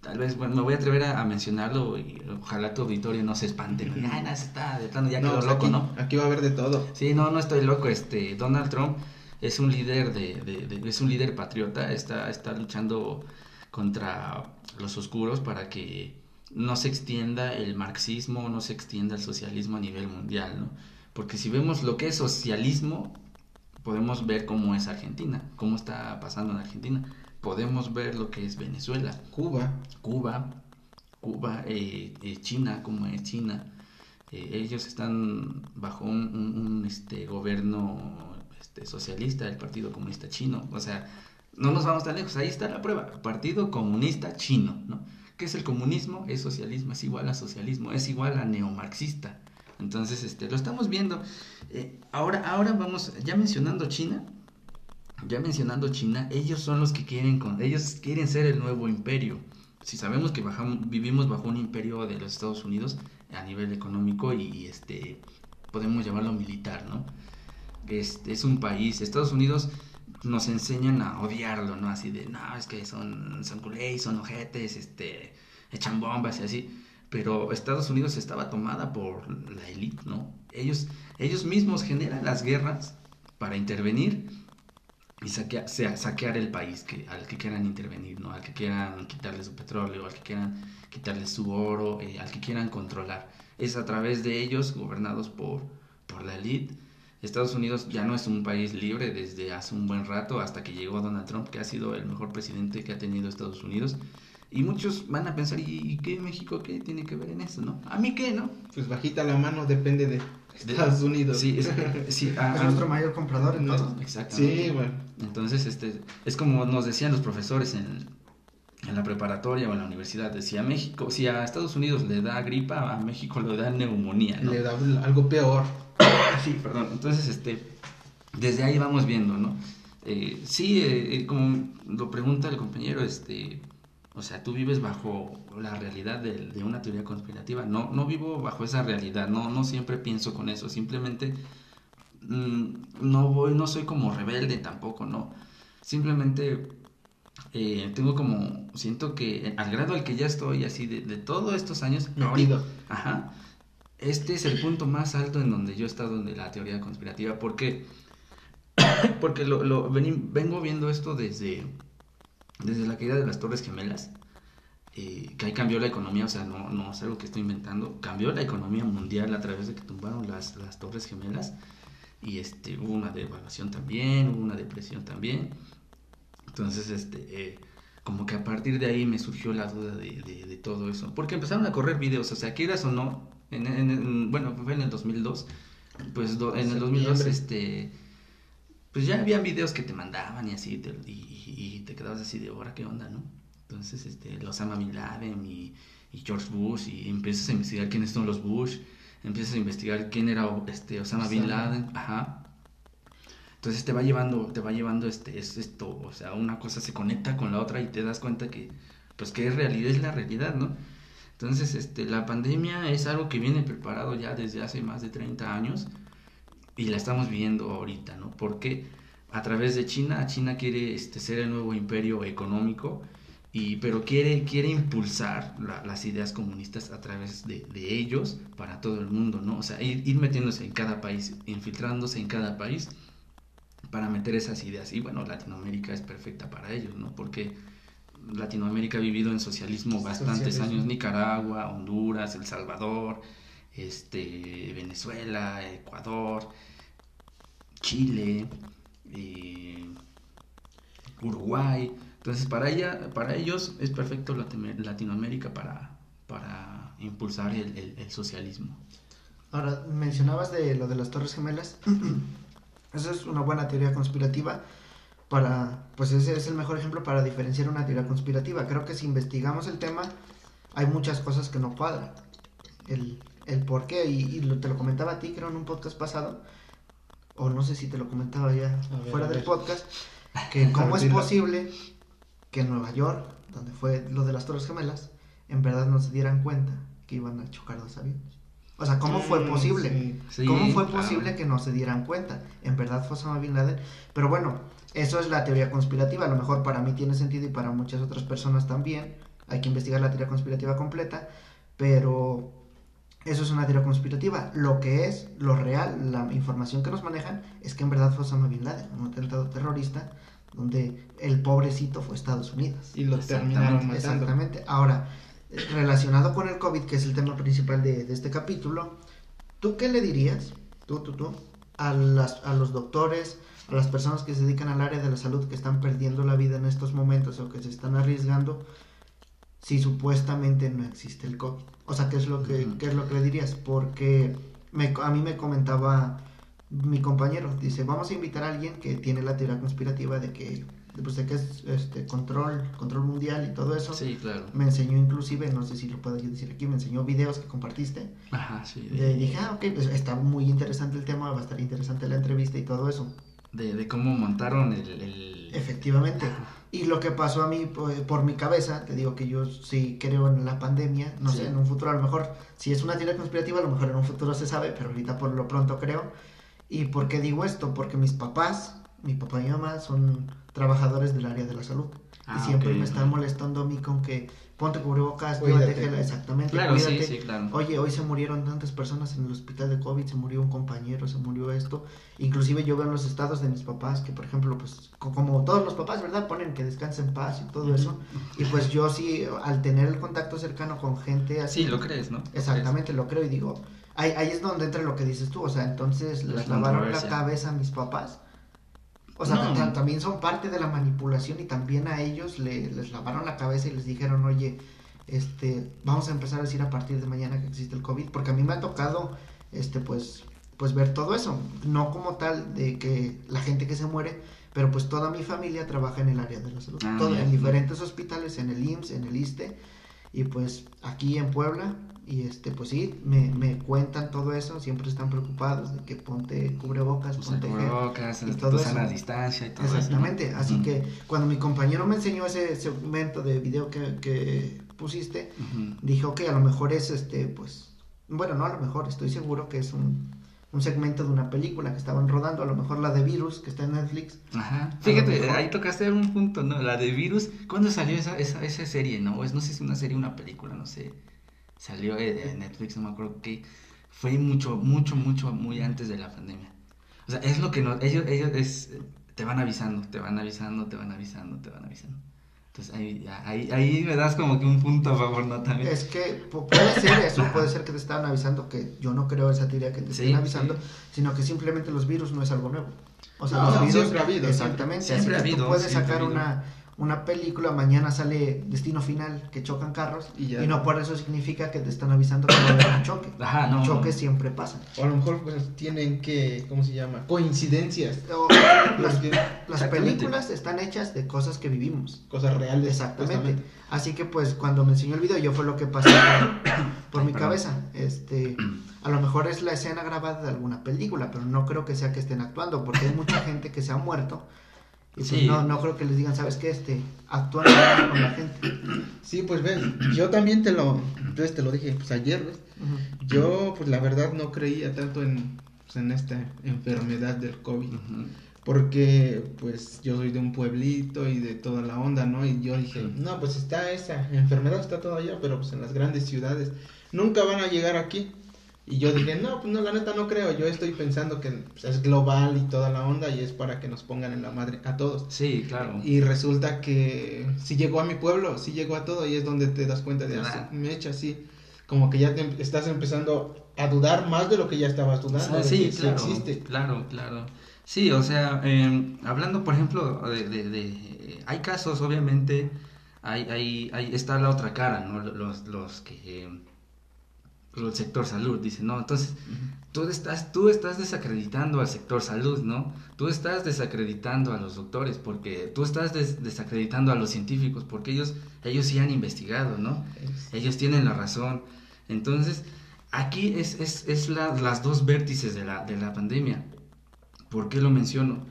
Tal vez, bueno, me voy a atrever a, a mencionarlo y ojalá tu auditorio no se espante, ¿no? Ay, no, está de plano, ya No, quedó sea, loco, aquí, ¿no? aquí va a haber de todo. Sí, no, no estoy loco. Este, Donald Trump es un líder de, de- de- es un líder patriota. Está, está luchando contra los oscuros para que no se extienda el marxismo, no se extienda el socialismo a nivel mundial, ¿no? Porque si vemos lo que es socialismo, podemos ver cómo es Argentina, cómo está pasando en Argentina. Podemos ver lo que es Venezuela. Cuba, Cuba, Cuba, eh, eh, China, como es China, eh, ellos están bajo un, un- un, este, gobierno este, socialista, el Partido Comunista Chino. O sea, no nos vamos tan lejos, ahí está la prueba. Partido Comunista Chino, ¿no? ¿Qué es el comunismo? Es socialismo, es igual a socialismo, es igual a neomarxista. Entonces, este, lo estamos viendo. Eh, ahora, ahora vamos, ya mencionando China, ya mencionando China, ellos son los que quieren, con, ellos quieren ser el nuevo imperio. Si sabemos que bajamos, vivimos bajo un imperio de los Estados Unidos a nivel económico y, este podemos llamarlo militar, ¿no? Este es un país, Estados Unidos nos enseñan a odiarlo, ¿no? Así de, no, es que son, son culés, son ojetes, este, echan bombas y así. Pero Estados Unidos estaba tomada por la élite, ¿no? Ellos, ellos mismos generan las guerras para intervenir y saquear el país que, al que quieran intervenir, ¿no? Al que quieran quitarle su petróleo, al que quieran quitarle su oro, eh, al que quieran controlar. Es a través de ellos, gobernados por, por la élite. Estados Unidos ya no es un país libre desde hace un buen rato, hasta que llegó Donald Trump, que ha sido el mejor presidente que ha tenido Estados Unidos. Y muchos van a pensar, ¿y qué México qué tiene que ver en eso, no? ¿A mí qué, no? pues bajita la mano depende de De- Estados Unidos. Sí, es, sí, a- Es a- nuestro mayor comprador en No. todo. Exactamente. Sí, bueno. Entonces, este, es como nos decían los profesores en, en la preparatoria o en la universidad, decía México, si a Estados Unidos le da gripa, a México le da neumonía, ¿no? Le da algo peor. Sí, perdón. Entonces, este, desde ahí vamos viendo, ¿no? Eh, sí, eh, eh, como lo pregunta el compañero, este, O sea, tú vives bajo la realidad de, de, una teoría conspirativa. No, no vivo bajo esa realidad, no, no siempre pienso con eso, simplemente mmm, no voy, no soy como rebelde tampoco, no. Simplemente eh, tengo como, siento que al grado al que ya estoy, así de, de todos estos años, Metido. ajá, este es el punto más alto en donde yo he estado de la teoría conspirativa. ¿Por qué? Porque lo, vengo viendo esto desde, desde la caída de las Torres Gemelas. Eh, que ahí cambió la economía, o sea, no, no es algo que estoy inventando, cambió la economía mundial a través de que tumbaron las, las Torres Gemelas y este, hubo una devaluación también, hubo una depresión también. Entonces, este, eh, como que a partir de ahí me surgió la duda de, de, de, todo eso, porque empezaron a correr videos, o sea, quieras o no, en, en, en, bueno, fue en el 2002, pues do, en el 2002, este, pues ya había videos que te mandaban y así, te, y, y, te quedabas así de, ahora qué onda, ¿no? Entonces, este, los Osama Bin Laden y, y, George Bush, y empiezas a investigar quiénes son los Bush, empiezas a investigar quién era este, Osama, Osama. Bin Laden, ajá. Entonces te va llevando, te va llevando este, es esto, o sea, una cosa se conecta con la otra y te das cuenta que, pues que es realidad, es la realidad, ¿no? Entonces, este, la pandemia es algo que viene preparado ya desde hace más de 30 años y la estamos viendo ahorita, ¿no? Porque a través de China, China quiere este, ser el nuevo imperio económico, y, pero quiere, quiere impulsar la, las ideas comunistas a través de, de, ellos para todo el mundo, ¿no? O sea, ir, ir metiéndose en cada país, infiltrándose en cada país para meter esas ideas. Y bueno, Latinoamérica es perfecta para ellos, ¿no? Porque Latinoamérica ha vivido en socialismo bastantes socialismo. años, Nicaragua, Honduras, El Salvador, este, Venezuela, Ecuador, Chile, eh, Uruguay. Entonces, para, ella, para ellos es perfecto Latinoamérica para, para impulsar el, socialismo. Ahora, mencionabas de lo de las Torres Gemelas. Esa es una buena teoría conspirativa para, pues ese es el mejor ejemplo para diferenciar una teoría conspirativa. Creo que si investigamos el tema, hay muchas cosas que no cuadran. El, el por qué, y, y te lo comentaba a ti, creo, en un podcast pasado, o no sé si te lo comentaba ya ver, fuera del podcast, que cómo es posible que en Nueva York, donde fue lo de las Torres Gemelas, en verdad no se dieran cuenta que iban a chocar dos aviones. O sea, ¿cómo fue posible? Sí, sí, ¿Cómo fue claro. posible que no se dieran cuenta? En verdad fue Osama Bin Laden. Pero bueno, eso es la teoría conspirativa. A lo mejor para mí tiene sentido y para muchas otras personas también. Hay que investigar la teoría conspirativa completa. Pero eso es una teoría conspirativa. Lo que es, lo real, la información que nos manejan es que en verdad fue Osama Bin Laden, un atentado terrorista donde el pobrecito fue Estados Unidos. Y lo terminaron matando. Exactamente. Ahora, relacionado con el COVID, que es el tema principal de, de, este capítulo, ¿tú qué le dirías, tú, tú, tú, a, las, a los doctores, a las personas que se dedican al área de la salud, que están perdiendo la vida en estos momentos o que se están arriesgando, si supuestamente no existe el COVID? O sea, ¿qué es lo que, uh -huh. ¿qué es lo que le dirías? Porque me, a mí me comentaba mi compañero, dice, vamos a invitar a alguien que tiene la teoría conspirativa de que pues de que es este control, control mundial y todo eso. Sí, claro. Me enseñó inclusive, no sé si lo puedo yo decir aquí, me enseñó videos que compartiste. Ajá, sí. De, dije, ah, ok, pues está muy interesante el tema, va a estar interesante la entrevista y todo eso. De, de cómo montaron el, el... Efectivamente. Y lo que pasó a mí por, por, mi cabeza, te digo que yo sí creo en la pandemia, no sí. sé, en un futuro a lo mejor, si es una teoría conspirativa, a lo mejor en un futuro se sabe, pero ahorita por lo pronto creo. ¿Y por qué digo esto? Porque mis papás, mi papá y mi mamá son trabajadores del área de la salud. Ah, y siempre okay. me están molestando a mí con que ponte cubrebocas, llévate gel, exactamente, claro, cuídate. Sí, sí, claro. Oye, hoy se murieron tantas personas en el hospital de COVID, se murió un compañero, se murió esto. Inclusive yo veo en los estados de mis papás que, por ejemplo, pues como todos los papás, ¿verdad? Ponen que descansen en paz y todo uh -huh. eso. Y pues yo sí, al tener el contacto cercano con gente así... Sí, lo crees, ¿no? Exactamente, lo creo y digo... Ahí, ahí es donde entra lo que dices tú, o sea, entonces les lavaron la cabeza a mis papás o sea, no. también son parte de la manipulación y también a ellos le, les lavaron la cabeza y les dijeron, oye, este, vamos a empezar a decir a partir de mañana que existe el COVID, porque a mí me ha tocado, este, pues, pues ver todo eso, no como tal de que la gente que se muere, pero pues toda mi familia trabaja en el área de la salud, ah, todo, en diferentes hospitales, en el IMSS, en el ISTE, y pues aquí en Puebla, Y este, pues sí, me, me cuentan todo eso, siempre están preocupados de que ponte cubrebocas, Usa ponte cubrebocas, y todo eso. distancia y todo. Exactamente, así que cuando mi compañero me enseñó ese segmento de video que, que pusiste, dije, ok, a lo mejor es este, pues, bueno, no a lo mejor, estoy seguro que es un, un segmento de una película que estaban rodando, a lo mejor la de Virus, que está en Netflix. Ajá. Fíjate, mejor. ahí tocaste un punto, ¿no? La de Virus. ¿Cuándo salió esa, esa, esa serie, no? Es, no sé si es una serie o una película, no sé. Salió eh, en Netflix, no me acuerdo qué. Fue mucho, mucho, mucho, muy antes de la pandemia. O sea, es lo que nos, ellos, ellos es, te van avisando, te van avisando, te van avisando, te van avisando. Entonces ahí, ahí, ahí me das como que un punto a favor, ¿no? También. Es que pu- puede ser eso, puede ser que te estaban avisando, que yo no creo esa teoría que te Sí, estén avisando, sí. sino que simplemente los virus no es algo nuevo. O sea, No, los virus, siempre ha habido, exactamente, siempre así ha que tú habido, puedes siempre sacar habido. una, una película, mañana sale Destino Final, que chocan carros, Y y, ya. no por eso significa que te están avisando que va a haber un choque. Ajá, no, Choques no. siempre pasan. O a lo mejor pues tienen que, ¿cómo se llama? Coincidencias. O- las, las películas están hechas de cosas que vivimos. Cosas reales. Exactamente. Así que pues cuando me enseñó el video yo fue lo que pasó por, mi cabeza. Este, a lo mejor es la escena grabada de alguna película, pero no creo que sea que estén actuando, porque hay mucha gente que se ha muerto. Y pues no, no creo que les digan, ¿sabes qué? Este, actúan con la gente. Sí, pues ves, yo también te lo, entonces te lo dije pues ayer, ¿ves? Yo pues la verdad no creía tanto en, pues, en esta enfermedad del COVID. Porque pues yo soy de un pueblito y de toda la onda, ¿no? Y yo dije, no, pues está esa enfermedad, está todo allá, pero pues en las grandes ciudades nunca van a llegar aquí. Y yo dije, no, pues no, la neta no creo, yo estoy pensando que pues, es global y toda la onda y es para que nos pongan en la madre a todos. Sí, claro. Y resulta que si llegó a mi pueblo, sí llegó a todo y es donde te das cuenta de Ah. así, me echa así, como que ya te em- estás empezando a dudar más de lo que ya estabas dudando. Ah, de sí, que claro, existe. claro, claro. Sí, o sea, eh, hablando, por ejemplo, de, de- de- hay casos, obviamente, hay, hay, hay, está la otra cara, ¿no? Los, los que, eh, el sector salud, dice, no, entonces, tú estás, tú estás desacreditando al sector salud, ¿no? Tú estás desacreditando a los doctores, porque tú estás des- desacreditando a los científicos, porque ellos, ellos sí han investigado, ¿no? Ellos tienen la razón. Entonces, aquí es, es, es la- las dos vértices de la, de la pandemia. ¿Por qué lo menciono?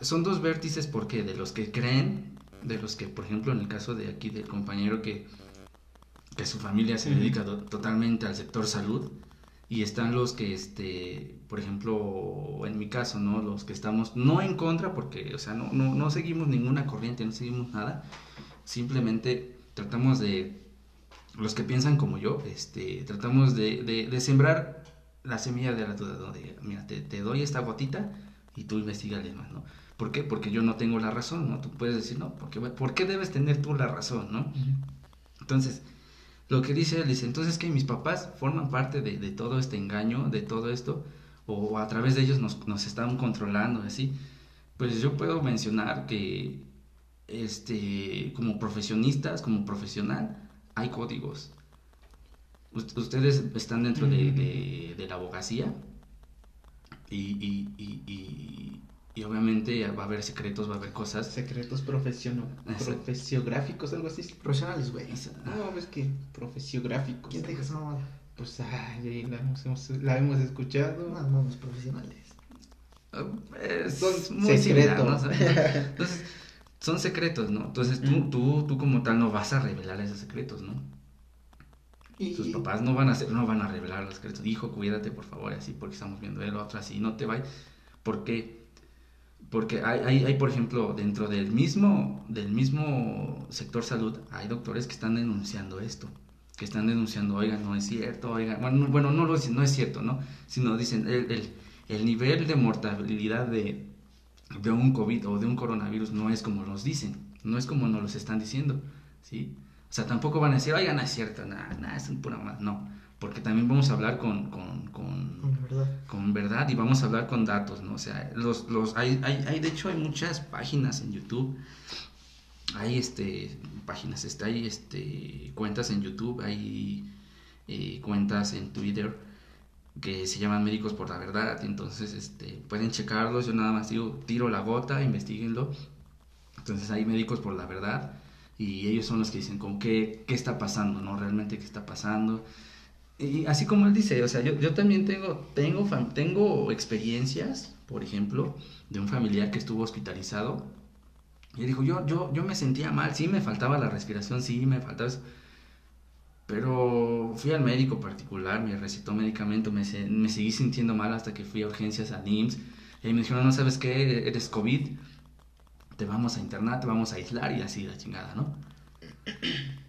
Son dos vértices porque de los que creen, de los que, por ejemplo, en el caso de aquí del compañero que, que su familia se dedica to- totalmente al sector salud, y están los que, este, por ejemplo, en mi caso, ¿no? Los que estamos no en contra, porque, o sea, no, no, no seguimos ninguna corriente, no seguimos nada, simplemente tratamos de, los que piensan como yo, este, tratamos de, de, de sembrar la semilla de la duda, ¿no? De, mira, te, te doy esta gotita y tú investigale más, ¿no? ¿Por qué? Porque yo no tengo la razón, ¿no? Tú puedes decir, no, porque, ¿por qué debes tener tú la razón, ¿no? Entonces, lo que dice él, dice, entonces que mis papás forman parte de, de todo este engaño, de todo esto, o a través de ellos nos, nos están controlando, así. Pues yo puedo mencionar que, este, como profesionistas, como profesional, hay códigos. Ust- Ustedes están dentro de, de- de la abogacía y, y, y, y- y obviamente va a haber secretos, va a haber cosas. Secretos Exacto. profesiográficos, algo así. Profesionales, güey. No, ves que profesiográficos. ¿Quién te dijo esa mamada? Pues ay, la hemos, la hemos escuchado. No, no, los profesionales. Es Son muy secretos. ¿no? Entonces, son secretos, ¿no? Entonces tú, Ujú. tú, tú como tal no vas a revelar esos secretos, ¿no? Y, Sus papás no van a hacer, no van a revelar los secretos. Hijo, cuídate, por favor, así, porque estamos viendo el otro así, no te vayas. ¿Por qué? Porque hay, hay, hay, por ejemplo, dentro del mismo, del mismo sector salud, hay doctores que están denunciando esto. Que están denunciando, oigan, no es cierto, oigan, bueno, no- bueno no, lo dicen, no es cierto, ¿no? Sino dicen, el, el, el nivel de mortalidad de, de un COVID o de un coronavirus no es como nos dicen, no es como nos los están diciendo, ¿sí? O sea, tampoco van a decir, oigan, no es cierto, nada, nada, es un pura más, no, porque también vamos a hablar con, con, con, verdad. con verdad y vamos a hablar con datos, ¿no? O sea, los, los, hay, hay, hay, de hecho, hay muchas páginas en YouTube, hay, este, páginas, este, hay, este, cuentas en YouTube, hay eh, cuentas en Twitter que se llaman Médicos por la Verdad, entonces, este, pueden checarlos, yo nada más digo, tiro la gota, investiguenlo, entonces hay Médicos por la Verdad y ellos son los que dicen con qué, qué está pasando, ¿no? Realmente qué está pasando. Y así como él dice, o sea, yo, yo también tengo, tengo, tengo experiencias, por ejemplo, de un familiar que estuvo hospitalizado. Y dijo, yo, yo, yo me sentía mal, sí me faltaba la respiración, sí me faltaba eso. Pero fui al médico particular, me recetó medicamento, me, me seguí sintiendo mal hasta que fui a urgencias a NIMS. Y me dijeron, no sabes qué, eres COVID, te vamos a internar, te vamos a aislar y así la chingada, ¿no?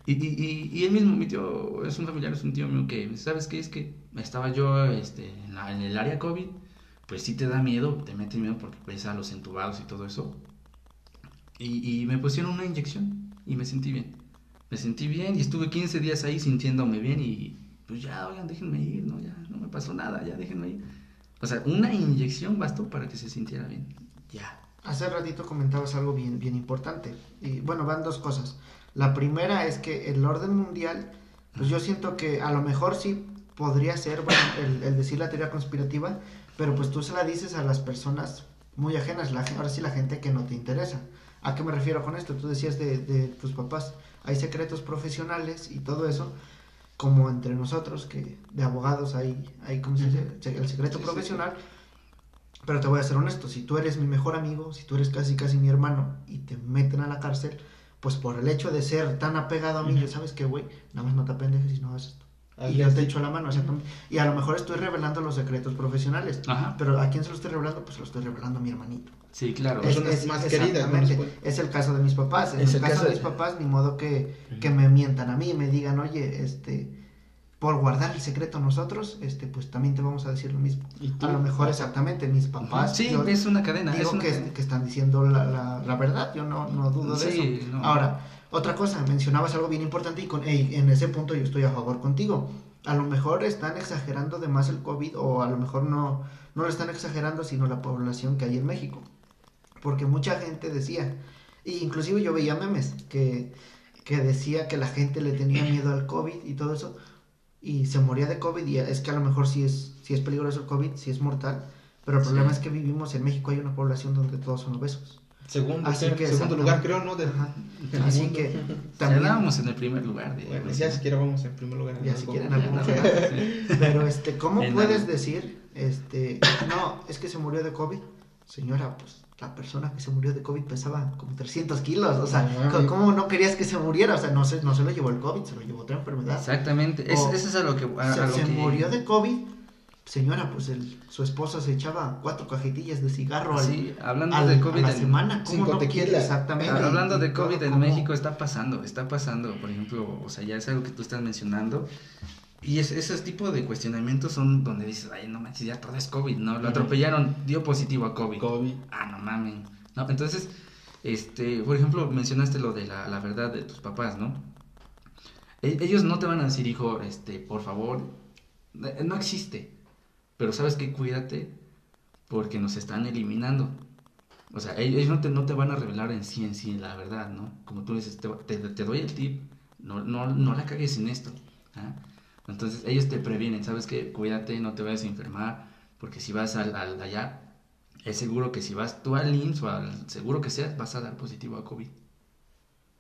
Y, y, y, él mismo, mi tío, es un familiar, es un tío mío que, ¿sabes qué? Es que estaba yo este, en, la- en el área COVID, pues sí te da miedo, te mete miedo porque ves a los entubados y todo eso. Y, y me pusieron una inyección y me sentí bien. Me sentí bien y estuve 15 días ahí sintiéndome bien y pues ya, oigan, déjenme ir, no, ya, no me pasó nada, ya déjenme ir. O sea, una inyección bastó para que se sintiera bien. Ya. Hace ratito comentabas algo bien, bien importante. Y bueno, van dos cosas. La primera es que el orden mundial, pues yo siento que a lo mejor sí podría ser, bueno, el, el decir la teoría conspirativa, pero pues tú se la dices a las personas muy ajenas, la, ahora sí la gente que no te interesa. ¿A qué me refiero con esto? Tú decías de, de tus papás, hay secretos profesionales y todo eso, como entre nosotros, que de abogados hay, hay ¿cómo se dice? El secreto Sí, sí, profesional. Pero te voy a ser honesto, si tú eres mi mejor amigo, si tú eres casi casi mi hermano y te meten a la cárcel, pues por el hecho de ser tan apegado a mí, Ujú. yo sabes que, güey, nada más no te apendejes y no hagas esto. Y yo te echo la mano, exactamente. Y a lo mejor estoy revelando los secretos profesionales. Ajá. Pero ¿a quién se lo estoy revelando? Pues se lo estoy revelando a mi hermanito. Sí, claro. Personas más queridas, ¿no? exactamente. Pues. Es el caso de mis papás. En Es el, el caso, caso de de- mis papás, ni modo que, que me mientan a mí y me digan, oye, este, por guardar el secreto nosotros, este, pues también te vamos a decir lo mismo. A lo mejor exactamente mis papás. Sí, yo es una cadena. digo es una que, cadena. que están diciendo la, la, la verdad, yo no, no dudo de Sí, eso. no. Ahora, otra cosa, mencionabas algo bien importante y con, en ese punto yo estoy a favor contigo. A lo mejor están exagerando de más el COVID o a lo mejor no, no lo están exagerando, sino la población que hay en México. Porque mucha gente decía, e inclusive yo veía memes que, que decía que la gente le tenía miedo al COVID y todo eso, y se moría de COVID, y es que a lo mejor sí es, sí es peligroso el COVID, sí es mortal, pero el Sí. problema es que vivimos en México, hay una población donde todos son obesos. Segundo, Así que segundo lugar, creo, ¿no? Así mundo. que Ya también... andábamos en el primer lugar. De, Bueno, pues, ya siquiera vamos en primer lugar. en Ya algo. si quieren Ya algún sí. Pero este, ¿cómo En puedes algo. decir, este, no, es que se murió de COVID? Señora, pues la persona que se murió de COVID pesaba como 300 kilos, o sea, No. ¿cómo no querías que se muriera? O sea, no se, no se lo llevó el COVID, se lo llevó otra enfermedad. Exactamente. Es- O eso es a lo que. a- se a lo se que- murió de COVID, señora, pues el, su esposa se echaba cuatro cajetillas de cigarro al- Sí, hablando al- de a COVID. la en- semana, ¿cómo no quiere exactamente? Ah, Hablando Y- de todo COVID en México está pasando, está pasando, por ejemplo, o sea, ya es algo que tú estás mencionando. Y es, esos tipos de cuestionamientos son donde dices, ay, no manches, ya todo es COVID, ¿no? Lo atropellaron, dio positivo a COVID. COVID. Ah, no mames. No, entonces, este, por ejemplo, mencionaste lo de la, la verdad de tus papás, ¿no? E- ellos no te van a decir, hijo, este, por favor, eh, no existe. Pero sabes que cuídate porque nos están eliminando. O sea, ellos ellos no te, no te van a revelar en sí, en sí, la verdad, ¿no? Como tú dices, te, te- te doy el tip, no, no, no la cagues en esto. ¿ah? Entonces, ellos te previenen, ¿sabes qué? Cuídate, no te vayas a enfermar, porque si vas al, al allá, es seguro que si vas tú al IMSS o al seguro que seas, vas a dar positivo a COVID.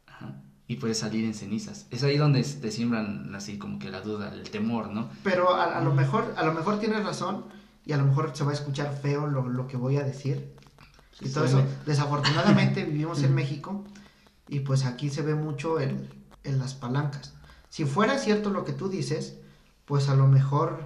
Ajá. Y puedes salir en cenizas. Es ahí donde te siembran así como que la duda, el temor, ¿no? Pero a, a lo mejor, a lo mejor tienes razón y a lo mejor se va a escuchar feo lo, lo que voy a decir. Y todo eso. Desafortunadamente vivimos en México y pues aquí se ve mucho en, en las palancas. Si fuera cierto lo que tú dices, pues a lo mejor,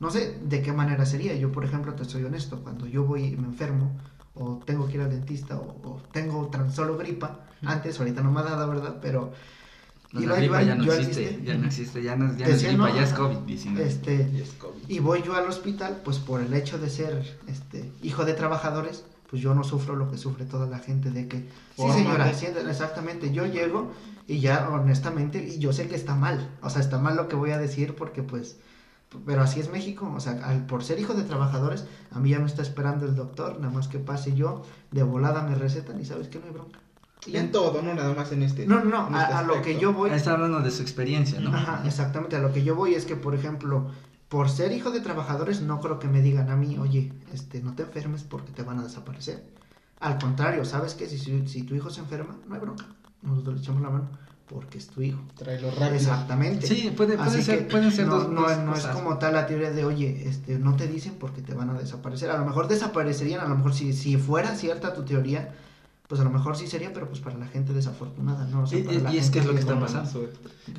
no sé de qué manera sería. Yo, por ejemplo, te soy honesto, cuando yo voy y me enfermo o tengo que ir al dentista o, o tengo tan solo gripa, antes, ahorita no me ha dado, ¿verdad? Pero... No, iba la gripa ya no yo existe, ya no existe, ya no, ya no es gripa, no, ya es ajá. COVID-19. Este, Y es COVID. y voy yo al hospital, pues por el hecho de ser este hijo de trabajadores, pues yo no sufro lo que sufre toda la gente de que, sí señora, sí, exactamente, yo llego y ya honestamente, y yo sé que está mal, o sea, está mal lo que voy a decir porque pues, pero así es México, o sea, al, por ser hijo de trabajadores, a mí ya me está esperando el doctor, nada más que pase yo, de volada me recetan y sabes que no hay bronca. Y en todo, no nada más en este. No, no, no, este a, a lo que yo voy, Está hablando de su experiencia, ¿no? Ajá, exactamente. A lo que yo voy es que, por ejemplo, por ser hijo de trabajadores, no creo que me digan a mí, oye, este, no te enfermes porque te van a desaparecer. Al contrario, ¿sabes qué? Si, si, si tu hijo se enferma, no hay bronca. Nosotros le echamos la mano. porque es tu hijo. Tráelo rápido. Exactamente. Sí, puede, puede Así ser, que pueden ser no, dos, no, dos no es como tal la teoría de, oye, este, no te dicen porque te van a desaparecer. A lo mejor desaparecerían, a lo mejor si, si fuera cierta tu teoría, pues a lo mejor sí sería, pero pues para la gente desafortunada, ¿no? O sea, Y, para y- la y es gente que es lo que está pasando.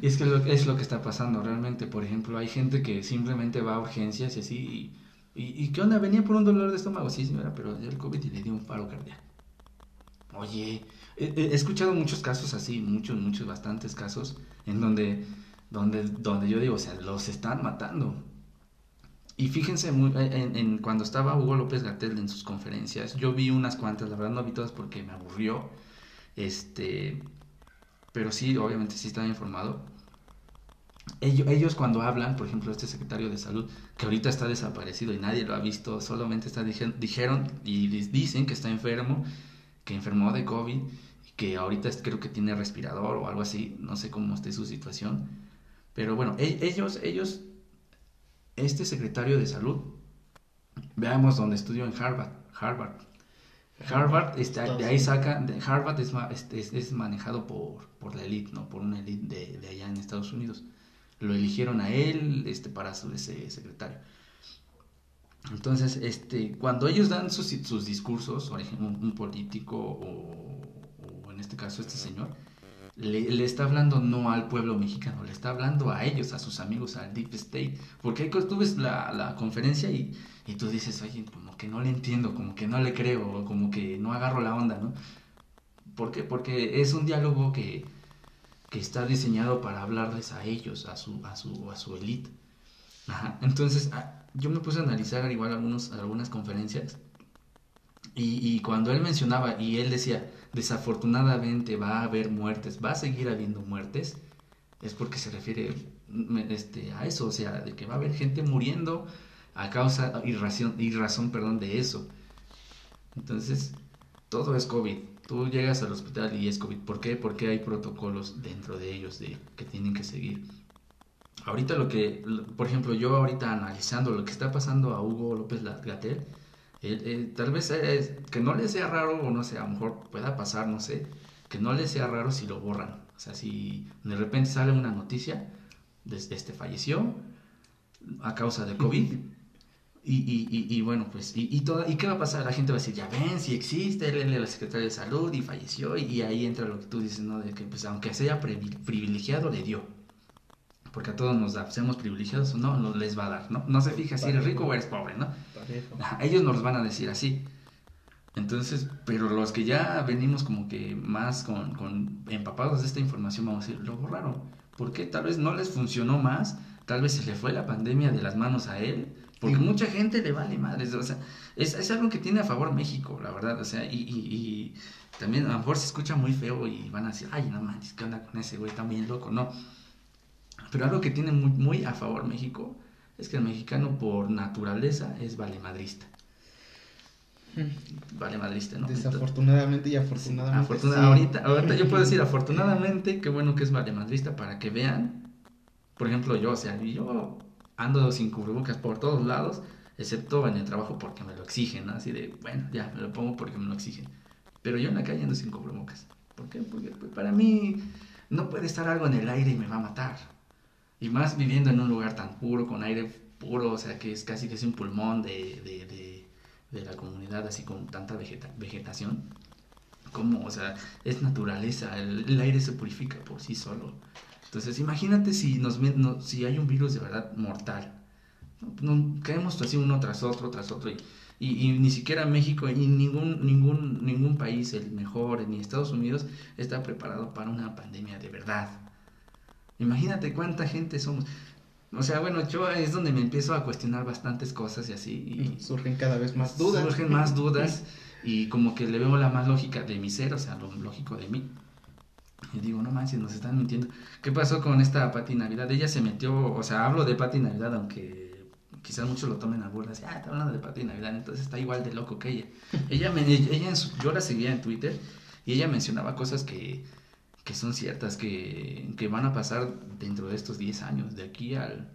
Y es que lo, es lo que está pasando realmente. Por ejemplo, hay gente que simplemente va a urgencias y así. Y, y, y ¿qué onda? Venía por un dolor de estómago. Sí, señora, pero dio el COVID y le dio un paro cardíaco. Oye, he, escuchado muchos casos así, muchos, muchos, bastantes casos, en donde, donde, donde yo digo, o sea, los están matando. Y fíjense, muy, en, en- cuando estaba Hugo López Gatel en sus conferencias, yo vi unas cuantas, la verdad no vi todas porque me aburrió. Este, pero sí, obviamente sí estaba informado. Ellos, ellos cuando hablan, por ejemplo, este secretario de salud, que ahorita está desaparecido y nadie lo ha visto, solamente está dijeron, y dicen que está enfermo, que enfermó de COVID, y que ahorita creo que tiene respirador o algo así, no sé cómo esté su situación. Pero bueno, e- ellos, ellos, este secretario de salud, veamos donde estudió en Harvard, Harvard. Harvard, este, de ahí saca, de Harvard es, es, es manejado por, por la élite, ¿no? Por una élite de, de allá en Estados Unidos. Lo eligieron a él este, para ser ese secretario. Entonces, este, cuando ellos dan sus, sus discursos, un, un político o, o en este caso este señor, le, le está hablando no al pueblo mexicano, le está hablando a ellos, a sus amigos, al Deep State. Porque tú ves la, la conferencia y, y tú dices, oye, como que no le entiendo, como que no le creo, como que no agarro la onda, ¿no? ¿Por qué? Porque es un diálogo que, que está diseñado para hablarles a ellos, a su, a su, a su elite. Ajá. Entonces, yo me puse a analizar igual algunos, algunas conferencias y, cuando él mencionaba y él decía, desafortunadamente va a haber muertes, va a seguir habiendo muertes, es porque se refiere este, a eso, o sea, de que va a haber gente muriendo a causa y razón, y razón perdón, de eso. Entonces, todo es COVID. Tú llegas al hospital y es COVID. ¿Por qué? Porque hay protocolos dentro de ellos de, que tienen que seguir. Ahorita lo que, por ejemplo, yo ahorita analizando lo que está pasando a Hugo López Gatel, tal vez es, que no le sea raro o no sé, a lo mejor pueda pasar, no sé, que no le sea raro si lo borran. O sea, si de repente sale una noticia, desde este falleció a causa de COVID. Y, y, y, y bueno, pues, y, y, toda, ¿y qué va a pasar? La gente va a decir, ya ven, si existe, él es el secretario de salud y falleció, y, ahí entra lo que tú dices, ¿no? De que, pues, aunque sea privi- privilegiado, le dio. Porque a todos nos da, seamos privilegiados o no, no les va a dar, ¿no? No se fija si eres rico o eres pobre, ¿no? Ajá, Ellos nos van a decir así. Entonces, pero los que ya venimos como que más con, con empapados de esta información, vamos a decir, lo borraron. ¿Por qué? Tal vez no les funcionó más, tal vez se le fue la pandemia de las manos a él, porque Sí. mucha gente le vale madres. O sea, es, es algo que tiene a favor México, la verdad. O sea, y, y- y también a lo mejor se escucha muy feo y van a decir, ay, no manches, ¿qué onda con ese güey? Está bien loco. No. Pero algo que tiene muy, muy a favor México es que el mexicano por naturaleza es valemadrista. Vale madrista, ¿no? Desafortunadamente y afortunadamente. Afortuna- sí. ahorita, ahorita yo puedo decir afortunadamente, qué bueno que es valemadrista para que vean, por ejemplo yo, o sea, yo ando sin cubrebocas por todos lados, excepto en el trabajo porque me lo exigen, ¿no? Así de, bueno, ya, me lo pongo porque me lo exigen. Pero yo en la calle ando sin cubrebocas. ¿Por qué? Porque pues, para mí no puede estar algo en el aire y me va a matar. Y más viviendo en un lugar tan puro, con aire puro, o sea, que es casi que es un pulmón de, de, de, la comunidad, así con tanta vegeta- vegetación. Como, o sea, es naturaleza, el, aire se purifica por sí solo. Entonces, imagínate si, nos, no- si hay un virus de verdad mortal. No, caemos así uno tras otro, tras otro. Y, y, ni siquiera México, y ningún, ningún, ningún país, el mejor, ni Estados Unidos, está preparado para una pandemia de verdad. Imagínate cuánta gente somos. O sea, bueno, yo es donde me empiezo a cuestionar bastantes cosas y así. Y, Surgen cada vez más dudas. Surgen más dudas y como que le veo la más lógica de mi ser, o sea, lo lógico de mí. Y digo, no manches, nos están mintiendo. ¿Qué pasó con esta Pati Navidad? Ella se metió, o sea, hablo de Pati Navidad, aunque quizás muchos lo tomen a burla, así, ah, está hablando de Pati Navidad, entonces está igual de loco que ella. Ella, me, ella yo la seguía en Twitter y ella mencionaba cosas que, que son ciertas, que, que van a pasar dentro de estos 10 años, de aquí al,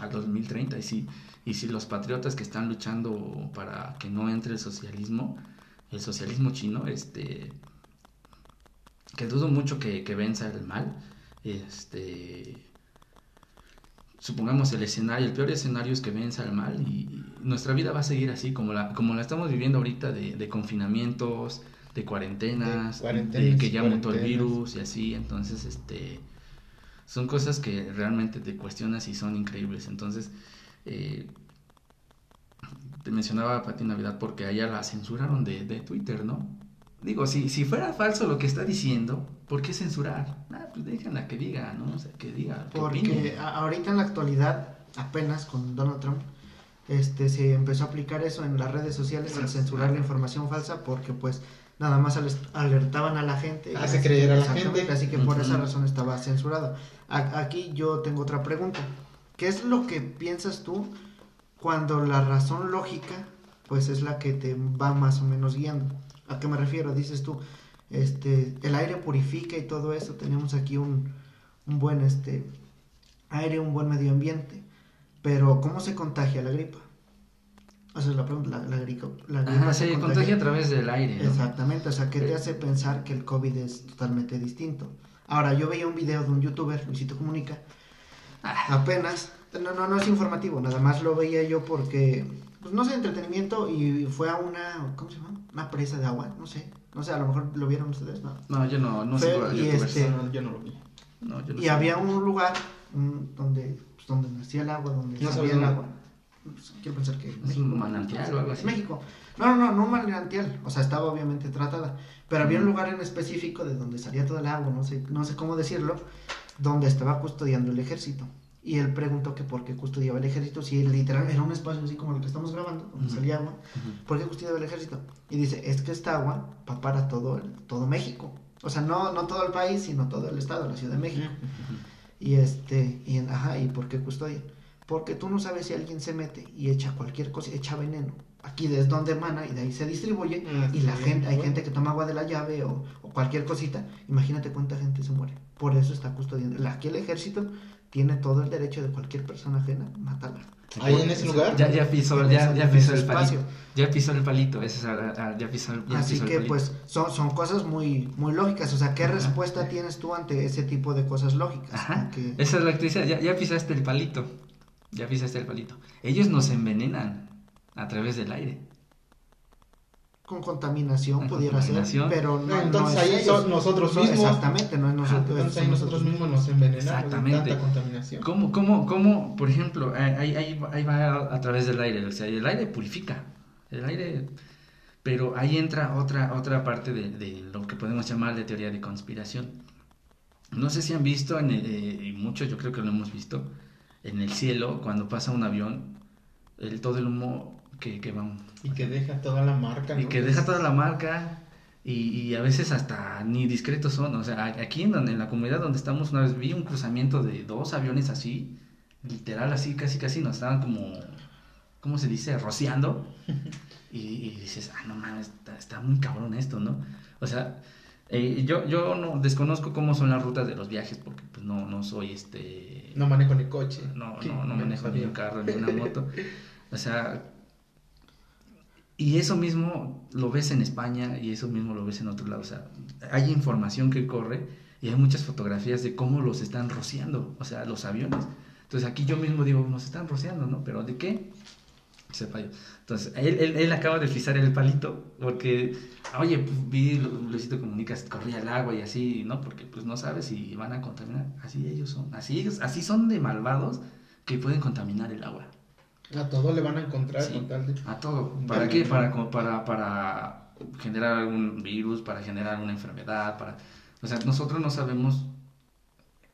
al 2030. Y si, y si los patriotas que están luchando para que no entre el socialismo, el socialismo chino, este que dudo mucho que, que venza el mal. Este, supongamos el escenario, el peor escenario es que venza el mal y nuestra vida va a seguir así como la, como la estamos viviendo ahorita de, de confinamientos, de cuarentenas, De cuarentenas de que ya mutó el cuarentenas. virus y así, entonces este son cosas que realmente te cuestionas y son increíbles. Entonces, eh, te mencionaba Pati Navidad porque a ella la censuraron de, de Twitter, ¿no? Digo, si, si fuera falso lo que está diciendo, ¿por qué censurar? Ah, pues déjenla que diga, ¿no? O sea, que diga. que Porque opine. ahorita en la actualidad, apenas con Donald Trump, este se empezó a aplicar eso en las redes sociales, el censurar la información falsa, porque pues nada más alertaban a la gente. Hace creer a la gente. Así que por esa razón estaba censurado. A- aquí yo tengo otra pregunta. ¿Qué es lo que piensas tú cuando la razón lógica pues es la que te va más o menos guiando? ¿A qué me refiero? Dices tú, este, el aire purifica y todo eso, tenemos aquí un, un buen este aire, un buen medio ambiente. Pero ¿cómo se contagia la gripa? O sea, la pregunta, la, la gripa, la gripa Ajá, se contagia a través del aire, ¿no? Exactamente, o sea, ¿qué te hace pensar que el COVID es totalmente distinto? Ahora, yo veía un video de un youtuber, Luisito Comunica, apenas, no, no, no es informativo, nada más lo veía yo porque, pues no sé, entretenimiento y fue a una, ¿cómo se llama? Una presa de agua, no sé, no sé, a lo mejor lo vieron ustedes, ¿no? No, yo no, no y youtubers. este- No, yo no lo vi. No, yo no Y había un lugar donde, pues, donde nacía el agua, donde No salía el agua. Pues, quiero pensar que Es un manantial o algo así. México. No, no, no, no un manantial. O sea, estaba obviamente tratada. Pero había un lugar en específico de donde salía todo el agua, no sé, no sé cómo decirlo, donde estaba custodiando el ejército. Y él preguntó que por qué custodiaba el ejército, si literal era un espacio así como el que estamos grabando, donde salía agua. ¿Por qué custodiaba el ejército? Y dice, es que esta agua va para todo, el- todo México. O sea, no, no todo el país, sino todo el estado, la Ciudad de México. Y este, y ajá, ¿y por qué custodian? Porque tú no sabes si alguien se mete y echa cualquier cosa, echa veneno. Aquí es donde emana y de ahí se distribuye. Ah, y la gente, hay bueno. gente que toma agua de la llave o, o cualquier cosita. Imagínate cuánta gente se muere. Por eso está custodiando. La- Aquí el ejército tiene todo el derecho de cualquier persona ajena matarla. Ahí en ese lugar. Ya, ya pisó, ya, pisó el palito. espacio. Ya pisó el palito. Ese es, ah, ah, ya pisó, ya Así pisó el que palito. pues son, son cosas muy, muy lógicas. O sea, ¿qué Ajá. respuesta tienes tú ante ese tipo de cosas lógicas? Ajá. Que- Esa es la actriz. Ya, ya pisaste el palito. Ya pisaste el palito. Ellos nos envenenan a través del aire. con contaminación Con pudiera contaminación. ser, pero no, Entonces no es ahí ellos. nosotros No, mismos. Exactamente, no es nosotros. Entonces ahí nosotros mismos nos envenenamos Exactamente. tanta contaminación. ¿Cómo, cómo, cómo, por ejemplo, ahí, ahí, ahí va a través del aire? O sea, el aire purifica. El aire. Pero ahí entra otra, otra parte de, de lo que podemos llamar de teoría de conspiración. No sé si han visto, en el- eh, y muchos yo creo que lo hemos visto, en el cielo, cuando pasa un avión, el, todo el humo que, que va Y que deja toda la marca. y ¿no? que deja toda la marca y, y a veces hasta ni discretos son. O sea, aquí en, donde, en la comunidad donde estamos una vez vi un cruzamiento de dos aviones así, literal así, casi casi nos estaban como, ¿cómo se dice? Rociando. Y, y dices, ah, no mames, está, está muy cabrón esto, ¿no? O sea, eh, yo, yo no desconozco cómo son las rutas de los viajes porque pues no, no soy este... No manejo ni coche. No, Sí, no, no manejo ni un carro ni una moto. O sea, y eso mismo lo ves en España y eso mismo lo ves en otro lado. O sea, hay información que corre y hay muchas fotografías de cómo los están rociando, o sea, los aviones. Entonces aquí yo mismo digo, nos están rociando, ¿no? ¿Pero de qué? Sepa yo. Entonces, él, él, él acaba de pisar el palito porque, oye, pues, vi Lu- Luisito Comunicas, corría el agua y así, ¿no? Porque pues no sabes si van a contaminar. Así ellos son, así, ellos- así son de malvados que pueden contaminar el agua. A todo le van a encontrar Sí. con tal de... A todo. ¿Para qué? Para, para, para generar algún virus, para generar una enfermedad, para... O sea, nosotros no sabemos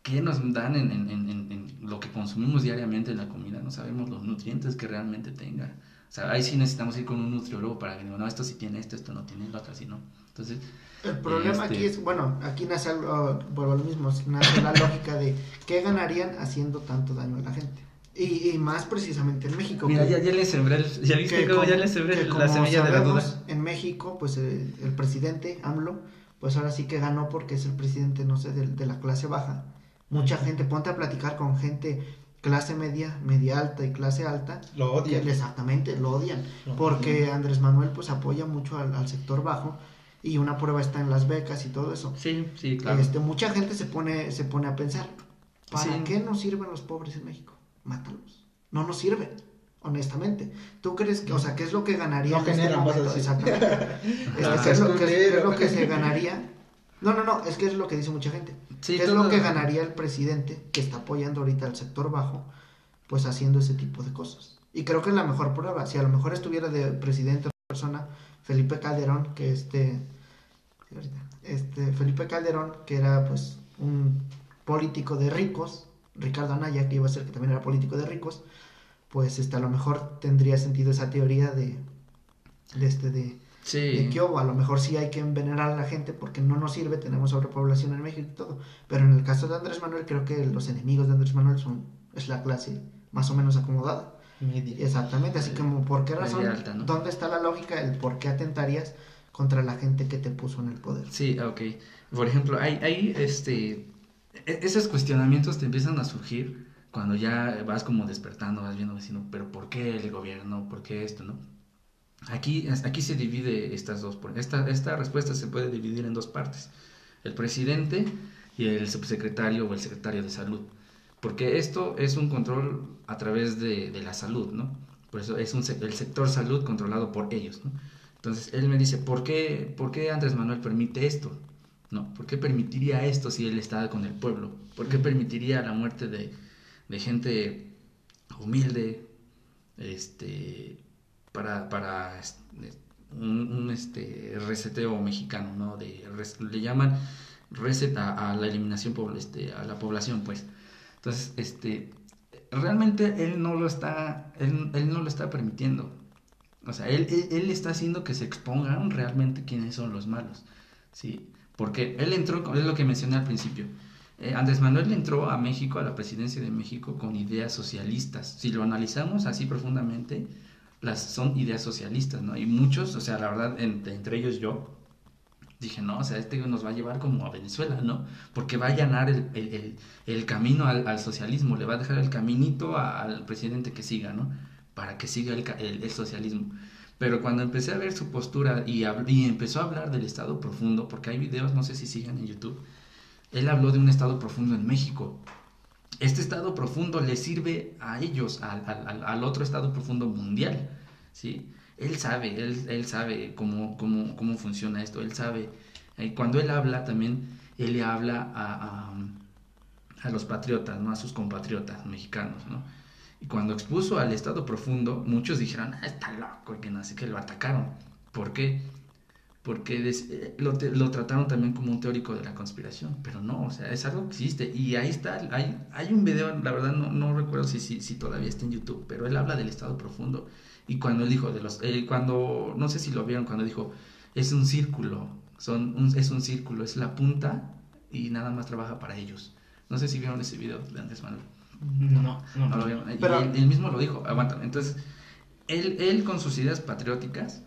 qué nos dan en- en- en lo que consumimos diariamente en la comida, no sabemos los nutrientes que realmente tenga. O sea, ahí sí necesitamos ir con un nutriólogo para que diga, no, esto sí tiene esto, esto no tiene lo otro, así no. Entonces, El problema Este- aquí es, bueno, aquí nace algo, vuelvo a lo mismo, nace la lógica de qué ganarían haciendo tanto daño a la gente. Y, y más precisamente en México. mira, que- ya, ya le sembré, ya viste que cómo ya le sembré la semilla de la duda. En México, pues el, el presidente AMLO, pues ahora sí que ganó porque es el presidente, no sé, de, de la clase baja. Mucha gente, ponte a platicar con gente clase media, media alta y clase alta, Lo que odian. exactamente lo odian, Lo porque Andrés Manuel pues apoya mucho al, al sector bajo y una prueba está en las becas y todo eso. Sí, sí, claro. Este, mucha gente se pone, se pone a pensar, ¿para Sí. qué nos sirven los pobres en México? Mátalos. No nos sirven, honestamente. ¿Tú crees que, o sea, qué es lo que ganaría No en este generan, vas a momento? decir. Exactamente. Este, Ah, ¿qué, es lo, qué es- qué es culero. lo que se ganaría? No, no, no, es que es lo que dice mucha gente. Sí, ¿Qué es lo que ganaría el presidente que está apoyando ahorita al sector bajo, pues haciendo ese tipo de cosas? Y creo que es la mejor prueba. Si a lo mejor estuviera de presidente otra persona, Felipe Calderón, que este, este Felipe Calderón, que era pues un político de ricos, Ricardo Anaya, que iba a ser que también era político de ricos, pues este a lo mejor tendría sentido esa teoría de, de este de Sí. de que oh, a lo mejor sí hay que envenenar a la gente porque no nos sirve, tenemos sobrepoblación en México y todo. Pero en el caso de Andrés Manuel, creo que los enemigos de Andrés Manuel son, es la clase más o menos acomodada. Media. Exactamente, así como, ¿por qué razón? Media alta, ¿no? ¿Dónde está la lógica? El por qué atentarías contra la gente que te puso en el poder. Sí, ok. Por ejemplo, hay, hay este, e- esos cuestionamientos te empiezan a surgir cuando ya vas como despertando, vas viendo, diciendo, pero ¿por qué el gobierno? ¿Por qué esto? ¿No? Aquí, aquí se divide estas dos, esta, esta respuesta se puede dividir en dos partes, el presidente y el subsecretario o el secretario de salud, porque esto es un control a través de, de la salud, ¿no? Por eso es un, el sector salud controlado por ellos, ¿no? Entonces él me dice, ¿por qué, ¿por qué Andrés Manuel permite esto? ¿No? ¿Por qué permitiría esto si él está con el pueblo? ¿Por qué permitiría la muerte de, de gente humilde este, para, para este, un, un, este, reseteo mexicano? ¿no? De, le llaman reset a, la eliminación, este, a la población, pues. Entonces, este, realmente él no lo está, él, él no lo está permitiendo. O sea, él, él, él está haciendo que se expongan realmente quiénes son los malos. ¿sí? Porque él entró, es lo que mencioné al principio. Eh, Andrés Manuel entró a México, a la presidencia de México, con ideas socialistas. Si lo analizamos así profundamente, las son ideas socialistas, ¿no? Y muchos, o sea, la verdad, en- entre ellos yo, dije, no, o sea, este nos va a llevar como a Venezuela, ¿no? Porque va a allanar el, el, el, el camino al, al socialismo, le va a dejar el caminito a- al presidente que siga, ¿no? Para que siga el, socialismo. Pero cuando empecé a ver su postura y, y empezó a hablar del Estado profundo, porque hay videos, no sé si sigan en YouTube, él habló de un Estado profundo en México. Este Estado profundo le sirve a ellos, al, otro Estado profundo mundial, ¿sí? Él sabe, él, él sabe cómo, cómo, cómo funciona esto, él sabe. eh, cuando él habla también, él le habla a, a, los patriotas, ¿no? A sus compatriotas mexicanos, ¿no? Y cuando expuso al Estado profundo, muchos dijeron, ah, está loco, y que no sé qué, lo atacaron. ¿Por qué? Porque des- eh, lo, te- lo trataron también como un teórico de la conspiración, pero no, o sea, es algo que existe. Y ahí está, hay, hay un video, la verdad no, no recuerdo si, si, si todavía está en YouTube, pero él habla del Estado profundo. Y cuando él dijo, de los, eh, cuando, no sé si lo vieron, cuando dijo, es un círculo, son un- es un círculo, es la punta y nada más trabaja para ellos. No sé si vieron ese video de Andrés Manuel. No, no. No lo vieron. Y Pero- él, él mismo lo dijo, aguanta. Entonces, él, él con sus ideas patrióticas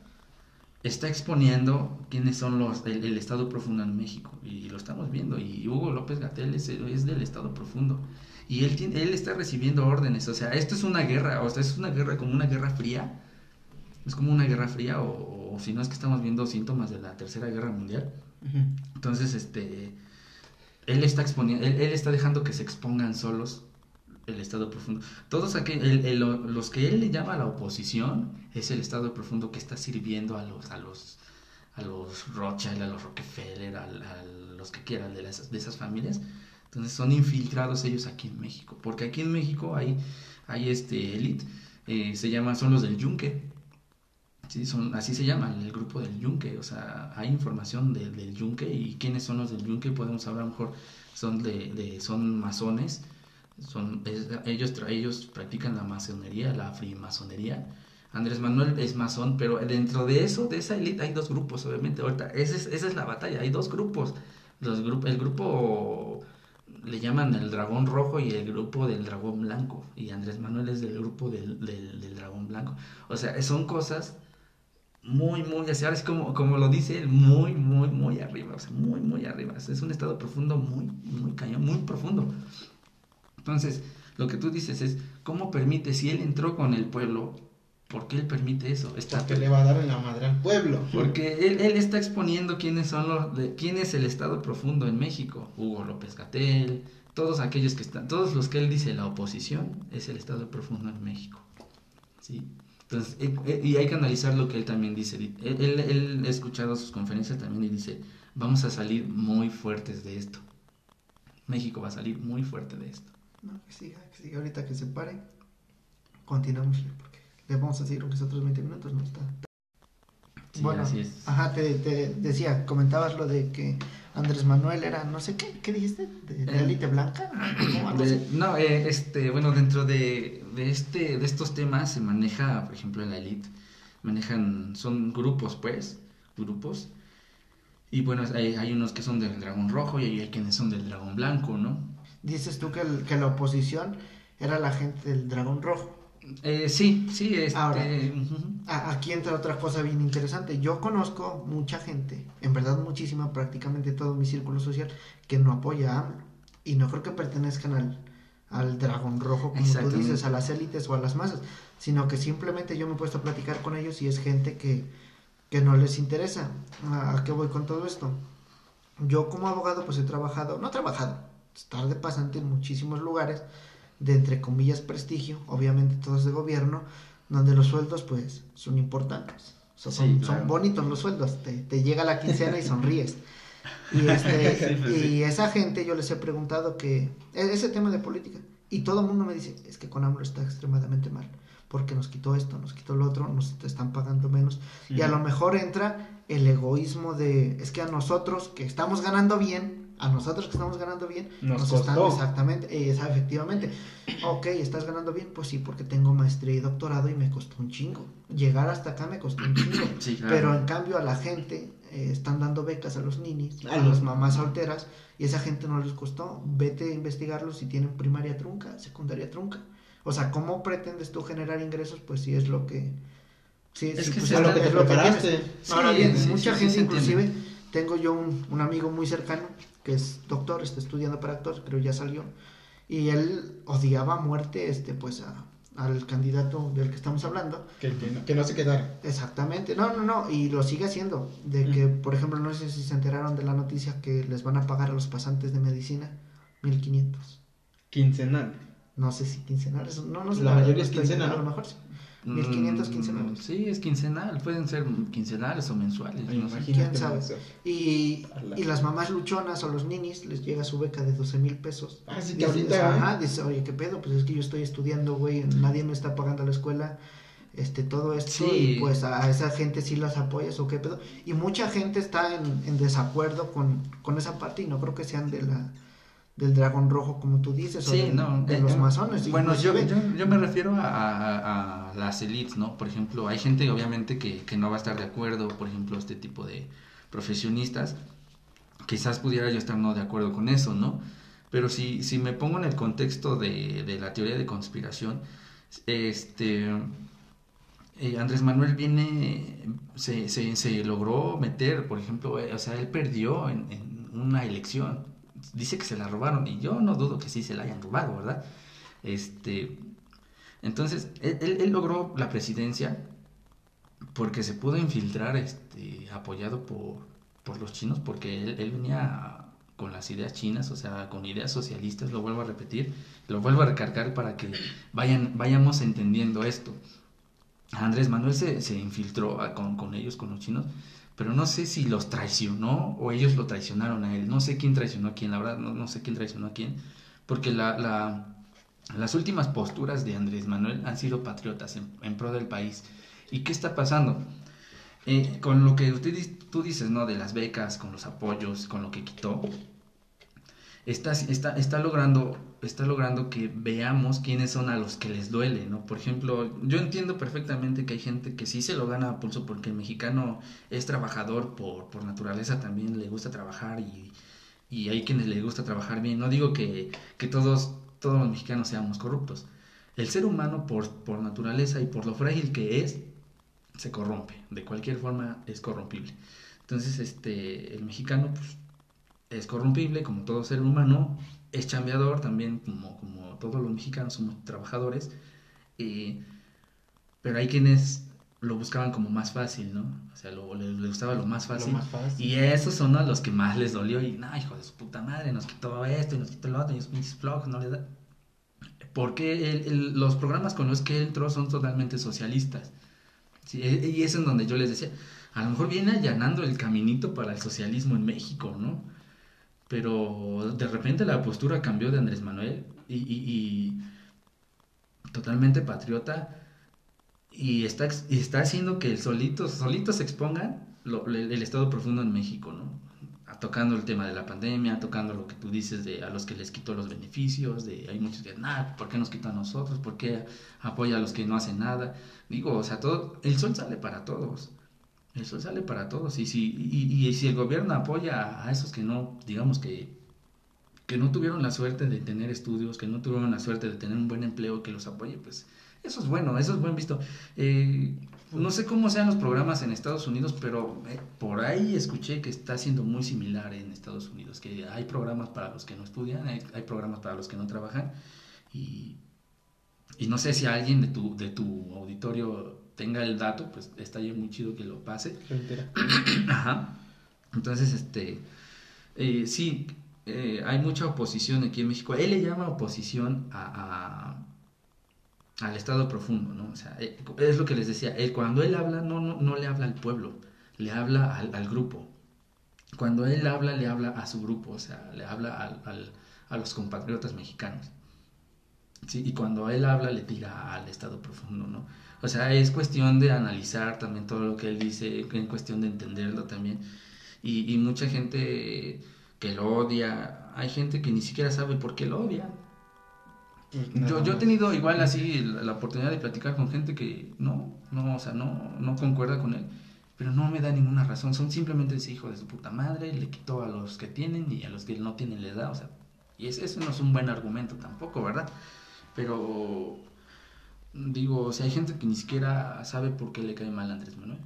está exponiendo quiénes son los el, el Estado profundo en México y lo estamos viendo y Hugo López Gatel es, es del Estado profundo y él tiene, él está recibiendo órdenes, o sea, esto es una guerra, o sea, es una guerra como una guerra fría, es como una guerra fría o, o si no es que estamos viendo síntomas de la Tercera Guerra Mundial. Entonces, este, él está exponiendo, él, él está dejando que se expongan solos el Estado profundo. Todos aquellos, el- el- los que él le llama la oposición es el Estado profundo que está sirviendo a los, a los, a los Rothschild, a los Rockefeller, a, los que quieran de, las- de esas familias. Entonces son infiltrados ellos aquí en México, porque aquí en México hay, hay este élite, eh, se llama, son los del Yunque. Sí, son, así se llama el grupo del Yunque, o sea, hay información de- del Yunque y quiénes son los del Yunque, podemos hablar a lo mejor, son, de- son masones, son, ellos, ellos practican la masonería, la frimasonería. Andrés Manuel es masón, pero dentro de eso, de esa élite, hay dos grupos, obviamente. Ahorita, esa es, esa es la batalla, hay dos grupos. Los grup- el grupo le llaman el dragón rojo y el grupo del dragón blanco. Y Andrés Manuel es del grupo del, del, dragón blanco. O sea, son cosas muy, muy, así, ahora es como, como lo dice él, muy, muy, muy arriba, o sea, muy, muy arriba. Es un estado profundo, muy, muy cañón, muy profundo. Entonces, lo que tú dices es, ¿cómo permite, si él entró con el pueblo, ¿Por qué él permite eso? Está... Porque le va a dar en la madre al pueblo. Porque él, él está exponiendo quiénes son los, de, quién es el Estado profundo en México. Hugo López Gatel, todos aquellos que están, todos los que él dice la oposición es el Estado profundo en México. ¿Sí? Entonces, eh, eh, y hay que analizar lo que él también dice. Él, él, él ha escuchado sus conferencias también y dice, vamos a salir muy fuertes de esto. México va a salir muy fuerte de esto. No, que siga, que siga ahorita que se pare. Continuamos porque le vamos a decir que otros 20 minutos, no está. Sí, bueno, así es. ajá, te, te, decía, comentabas lo de que Andrés Manuel era, no sé qué, ¿qué dijiste? ¿De, de élite blanca? De, no, eh, este, bueno, dentro de, de, este, de estos temas se maneja, por ejemplo, en la élite, manejan, son grupos, pues, grupos, y bueno, hay, hay, unos que son del dragón rojo y hay, quienes son del dragón blanco, ¿no? Dices tú que, el, que la oposición era la gente del dragón rojo. Eh, sí, sí. Este... Ahora, aquí entra otra cosa bien interesante. Yo conozco mucha gente, en verdad muchísima, prácticamente todo mi círculo social, que no apoya a AMLO. Y no creo que pertenezcan al, al dragón rojo, como tú dices, a las élites o a las masas, sino que simplemente yo me he puesto a platicar con ellos y es gente que que no les interesa. ¿A qué voy con todo esto? Yo como abogado pues he trabajado, no he trabajado, estar de pasante en muchísimos lugares de entre comillas prestigio, obviamente todos de gobierno, donde los sueldos pues son importantes. son, son, bonitos los sueldos, te, te, llega la quincena y sonríes. Y, este, y esa gente yo les he preguntado que, e-, ese tema de política, y todo el mundo me dice, es que con AMLO está extremadamente mal porque nos quitó esto, nos quitó lo otro, nos están pagando menos. Y a lo mejor entra el egoísmo de, es que a nosotros que estamos ganando bien, a nosotros que estamos ganando bien, nos, están exactamente, eh, efectivamente, ok, estás ganando bien, pues sí, porque tengo maestría y doctorado y me costó un chingo. Llegar hasta acá me costó un chingo. Pero en cambio a la gente eh, están dando becas a los ninis, a las mamás solteras, y esa gente no les costó. Vete a investigarlos si tienen primaria trunca, secundaria trunca. O sea, ¿cómo pretendes tú generar ingresos? Pues sí es lo que... Sí, es sí, que pues es lo que te preparaste. Ahora bien, mucha gente inclusive, tengo yo un, un, amigo muy cercano que es doctor, está estudiando para actor, creo ya salió, y él odiaba a muerte este, pues a, al candidato del que estamos hablando. Que, que, no, que, no, se quedara. Exactamente, no, no, no, y lo sigue haciendo, de mm. que, por ejemplo, no sé si se enteraron de la noticia que les van a pagar a los pasantes de medicina 1500. Quincenal no sé si quincenales, no, no sé. La, mayoría es quincenal. A lo mejor sí. 1500 mm, quincenales. Sí, es quincenal, pueden ser quincenales o mensuales. no sé. ¿Quién sabe? Y, y, las mamás luchonas o los ninis les llega su beca de 12 mil pesos. Ah, sí, que ahorita. Ajá, dice, oye, ¿qué pedo? Pues es que yo estoy estudiando, güey, nadie me está pagando la escuela. Este, todo esto, sí. y pues a esa gente sí las apoyas o qué pedo. Y mucha gente está en, en desacuerdo con, con esa parte y no creo que sean de la del dragón rojo, como tú dices, o de, no, de los masones. Bueno, yo, yo, yo, me refiero a, a, las elites, ¿no? Por ejemplo, hay gente obviamente que, que, no va a estar de acuerdo, por ejemplo, este tipo de profesionistas. Quizás pudiera yo estar no de acuerdo con eso, ¿no? Pero si, si me pongo en el contexto de, de la teoría de conspiración, este... Eh, Andrés Manuel viene, se, se, se, logró meter, por ejemplo, eh, o sea, él perdió en, en una elección, dice que se la robaron y yo no dudo que sí se la hayan robado, ¿verdad? Este, entonces, él, logró la presidencia porque se pudo infiltrar este, apoyado por, por los chinos, porque él, venía con las ideas chinas, o sea, con ideas socialistas, lo vuelvo a repetir, lo vuelvo a recargar para que vayan, vayamos entendiendo esto. Andrés Manuel se, se infiltró con, con ellos, con los chinos, pero no sé si los traicionó o ellos lo traicionaron a él. No sé quién traicionó a quién, la verdad, no, no sé quién traicionó a quién, porque la, la, las últimas posturas de Andrés Manuel han sido patriotas en, en pro del país. ¿Y qué está pasando? Eh, con lo que usted, tú dices, ¿no? De las becas, con los apoyos, con lo que quitó, está, está, está, logrando, está logrando que veamos quiénes son a los que les duele, ¿no? Por ejemplo, yo entiendo perfectamente que hay gente que sí se lo gana a pulso porque el mexicano es trabajador por, por naturaleza, también le gusta trabajar y, y hay quienes le gusta trabajar bien. No digo que, que todos, todos los mexicanos seamos corruptos. El ser humano por, por naturaleza y por lo frágil que es, se corrompe. De cualquier forma es corrompible. Entonces, este, el mexicano, pues, es corrompible como todo ser humano, es chambeador también como, como todos los mexicanos somos trabajadores. pero hay quienes lo buscaban como más fácil, ¿no? O sea, lo, le, le gustaba lo más fácil. Lo más fácil. Y esos son a los que más les dolió. Y, no, hijo de su puta madre, nos quitó esto y nos quitó lo otro, y los pinches flojos, no les da. Porque el- el- los programas con los que él entró son totalmente socialistas. Sí, e- y es en donde yo les decía, a lo mejor viene allanando el caminito para el socialismo en México, ¿no? Pero de repente la postura cambió de Andrés Manuel y, y- y totalmente patriota y está, y está haciendo que el solito, solitos se expongan lo- el, el estado profundo en México, ¿no? Tocando el tema de la pandemia, tocando lo que tú dices de a los que les quitó los beneficios, de hay muchos que, nah, ¿por qué nos quita a nosotros? ¿Por qué apoya a los que no hacen nada? Digo, o sea, todo, el sol sale para todos. El sol sale para todos. Y si, y, si el gobierno apoya a esos que no, digamos que, que no tuvieron la suerte de tener estudios, que no tuvieron la suerte de tener un buen empleo que los apoye, pues eso es bueno, eso es buen visto. Eh, no sé cómo sean los programas en Estados Unidos, pero eh, por ahí escuché que está siendo muy similar en Estados Unidos, que hay programas para los que no estudian, hay, hay programas para los que no trabajan, y, y no sé si alguien de tu, de tu auditorio tenga el dato, pues estaría muy chido que lo pase. Ajá. Entonces, este, eh, sí, eh, hay mucha oposición aquí en México. Él le llama oposición a, a- al estado profundo, ¿no? O sea, eh, es lo que les decía. Él cuando él habla no, no, no le habla al pueblo, le habla al, al grupo. Cuando él habla, le habla a su grupo, o sea, le habla al- al- a los compatriotas mexicanos. Sí, y cuando él habla, le tira al estado profundo, ¿no? O sea, es cuestión de analizar también todo lo que él dice, en cuestión de entenderlo también. Y, y mucha gente que lo odia, hay gente que ni siquiera sabe por qué lo odia. Yo, yo he tenido igual así la, la oportunidad de platicar con gente que no, no, o sea, no, no concuerda con él, pero no me da ninguna razón. Son simplemente ese hijo de su puta madre, le quitó a los que tienen y a los que no tienen le da, o sea, y ese, ese no es un buen argumento tampoco, ¿verdad? Pero digo, o sea, hay gente que ni siquiera sabe por qué le cae mal a Andrés Manuel.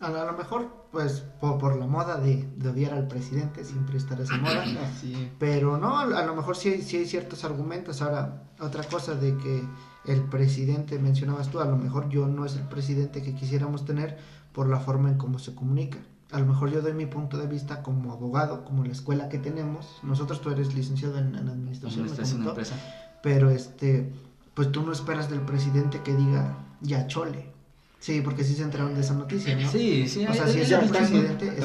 A, lo- a lo mejor, pues, por, por la moda de, de odiar al presidente, siempre estará esa moda. Así. Pero no, a lo mejor sí hay, sí hay ciertos argumentos. Ahora, otra cosa de que el presidente, mencionabas tú, a lo mejor yo no es el presidente que quisiéramos tener por la forma en cómo se comunica. A lo mejor yo doy mi punto de vista como abogado, como la escuela que tenemos. Nosotros, tú eres licenciado en, en administración, Administración de empresa. pero este, pues tú no esperas del presidente que diga ya chole. Sí, porque sí se enteraron de esa noticia, ¿no? Sí, sí, O sea, si es el presidente, es-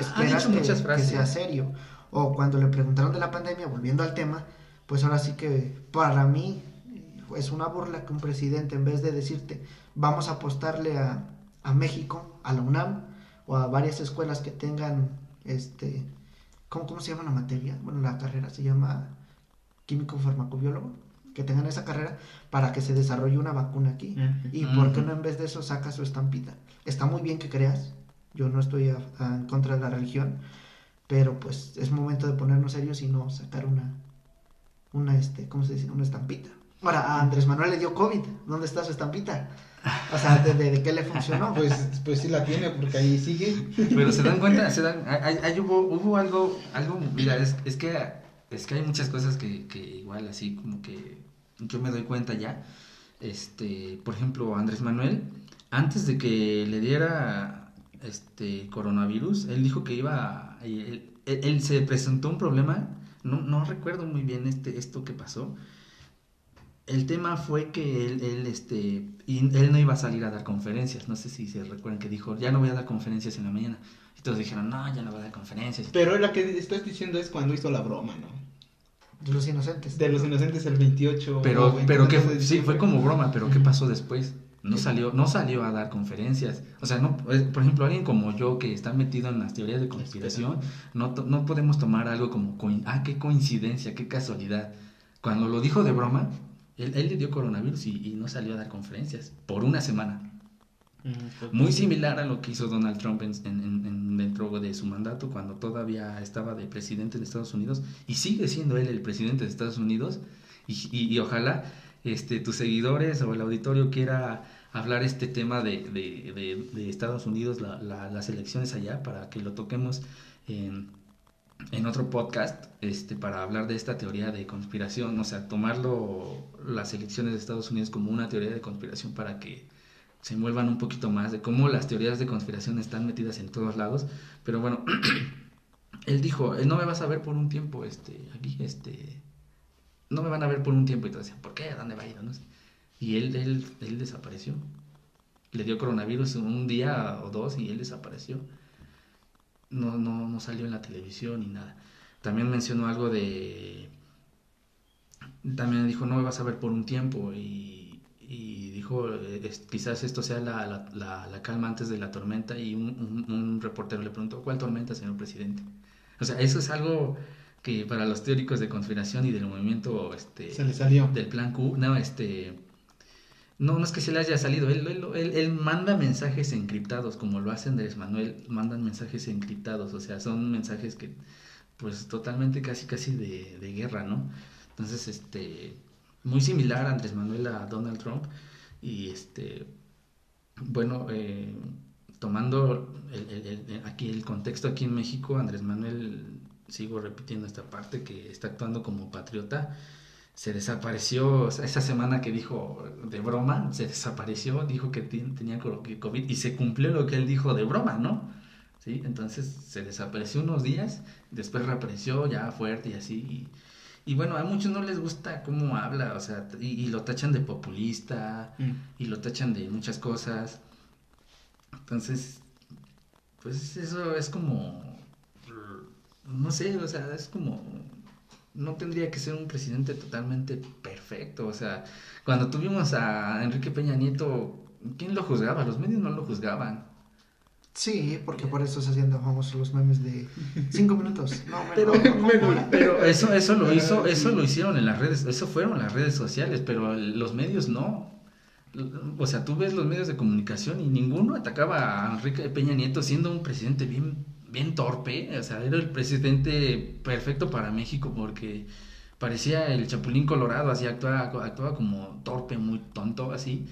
esperas que, muchas que sea serio. O cuando le preguntaron de la pandemia, volviendo al tema, pues ahora sí que para mí es una burla que un presidente, en vez de decirte, vamos a apostarle a, a México, a la UNAM, o a varias escuelas que tengan, este, ¿cómo, ¿cómo se llama la materia? Bueno, la carrera se llama químico farmacobiólogo, que tengan esa carrera para que se desarrolle una vacuna aquí. Ujú. ¿Y por qué no en vez de eso saca su estampita? Está muy bien que creas, yo no estoy a- a- en contra de la religión, pero pues es momento de ponernos serios y no sacar una, una este, ¿cómo se dice? Una estampita. Ahora, a Andrés Manuel le dio COVID, ¿dónde está su estampita? O sea, ¿de, de- de qué le funcionó? Pues, pues sí la tiene, porque ahí sigue. Pero se dan cuenta, se dan, hay, hay- hubo, hubo algo, algo, mira, es, es que, es que hay muchas cosas que, que igual así como que yo me doy cuenta ya. Este, por ejemplo, Andrés Manuel, antes de que le diera este coronavirus, él dijo que iba, él, se presentó un problema, no, no recuerdo muy bien este, esto que pasó. El tema fue que él, él, este, él no iba a salir a dar conferencias. No sé si se recuerdan que dijo, ya no voy a dar conferencias en la mañana. Y todos dijeron, no, ya no voy a dar conferencias. Pero la que estás diciendo es cuando hizo la broma, ¿no? De los inocentes. De los inocentes el 28. Pero, pero 29 que sí, fue como broma, pero ¿qué pasó después? No salió, no salió a dar conferencias. O sea, no, por ejemplo, alguien como yo que está metido en las teorías de conspiración, no, to- no podemos tomar algo como, coin- ah, qué coincidencia, qué casualidad. Cuando lo dijo de broma, él, él le dio coronavirus y, y no salió a dar conferencias por una semana. Muy similar a lo que hizo Donald Trump en, en- en- en- dentro de su mandato cuando todavía estaba de presidente de Estados Unidos y sigue siendo él el presidente de Estados Unidos. Y, ojalá este, tus seguidores o el auditorio quiera hablar este tema de, de- de- de Estados Unidos, la- la- las elecciones allá, para que lo toquemos en, en otro podcast este, para hablar de esta teoría de conspiración, o sea, tomarlo las elecciones de Estados Unidos como una teoría de conspiración para que se envuelvan un poquito más de cómo las teorías de conspiración están metidas en todos lados. Pero bueno, él dijo, no me vas a ver por un tiempo, este, aquí, este, no me van a ver por un tiempo. Y todos decían, ¿por qué? ¿A dónde va a ir? No sé. Y él, él, él desapareció. Le dio coronavirus un día o dos y él desapareció. No, no, no salió en la televisión ni nada. También mencionó algo de... También dijo, no me vas a ver por un tiempo. Y, y dijo, quizás esto sea la, la, la, calma antes de la tormenta. Y un, un reportero le preguntó, ¿cuál tormenta, señor presidente? O sea, eso es algo que para los teóricos de conspiración y del movimiento este se le salió del plan Q no este no, no es que se le haya salido, él, él, él, manda mensajes encriptados, como lo hace Andrés Manuel, mandan mensajes encriptados, o sea, son mensajes que, pues, totalmente casi, casi de, de guerra, ¿no? Entonces, este, muy similar a Andrés Manuel a Donald Trump, y este, bueno, eh, tomando el, aquí el contexto aquí en México, Andrés Manuel, sigo repitiendo esta parte, que está actuando como patriota, se desapareció, esa semana que dijo de broma, se desapareció, dijo que tenía COVID y se cumplió lo que él dijo de broma, ¿no? ¿Sí? Entonces se desapareció unos días, después reapareció ya fuerte y así. Bueno, a muchos no les gusta cómo habla, o sea, y, lo tachan de populista, mm. y lo tachan de muchas cosas. Entonces, pues eso es como, no sé, o sea, es como no tendría que ser un presidente totalmente perfecto. O sea, cuando tuvimos a Enrique Peña Nieto, ¿quién lo juzgaba? Los medios no lo juzgaban. Sí, porque por eso se hacían famosos los memes de cinco minutos. No, pero, pero eso, eso lo hizo, eso lo hicieron en las redes, eso fueron las redes sociales, pero los medios no. O sea, tú ves los medios de comunicación y ninguno atacaba a Enrique Peña Nieto siendo un presidente bien bien torpe, o sea, era el presidente perfecto para México porque parecía el Chapulín Colorado, así actuaba, actuaba como torpe, muy tonto, así.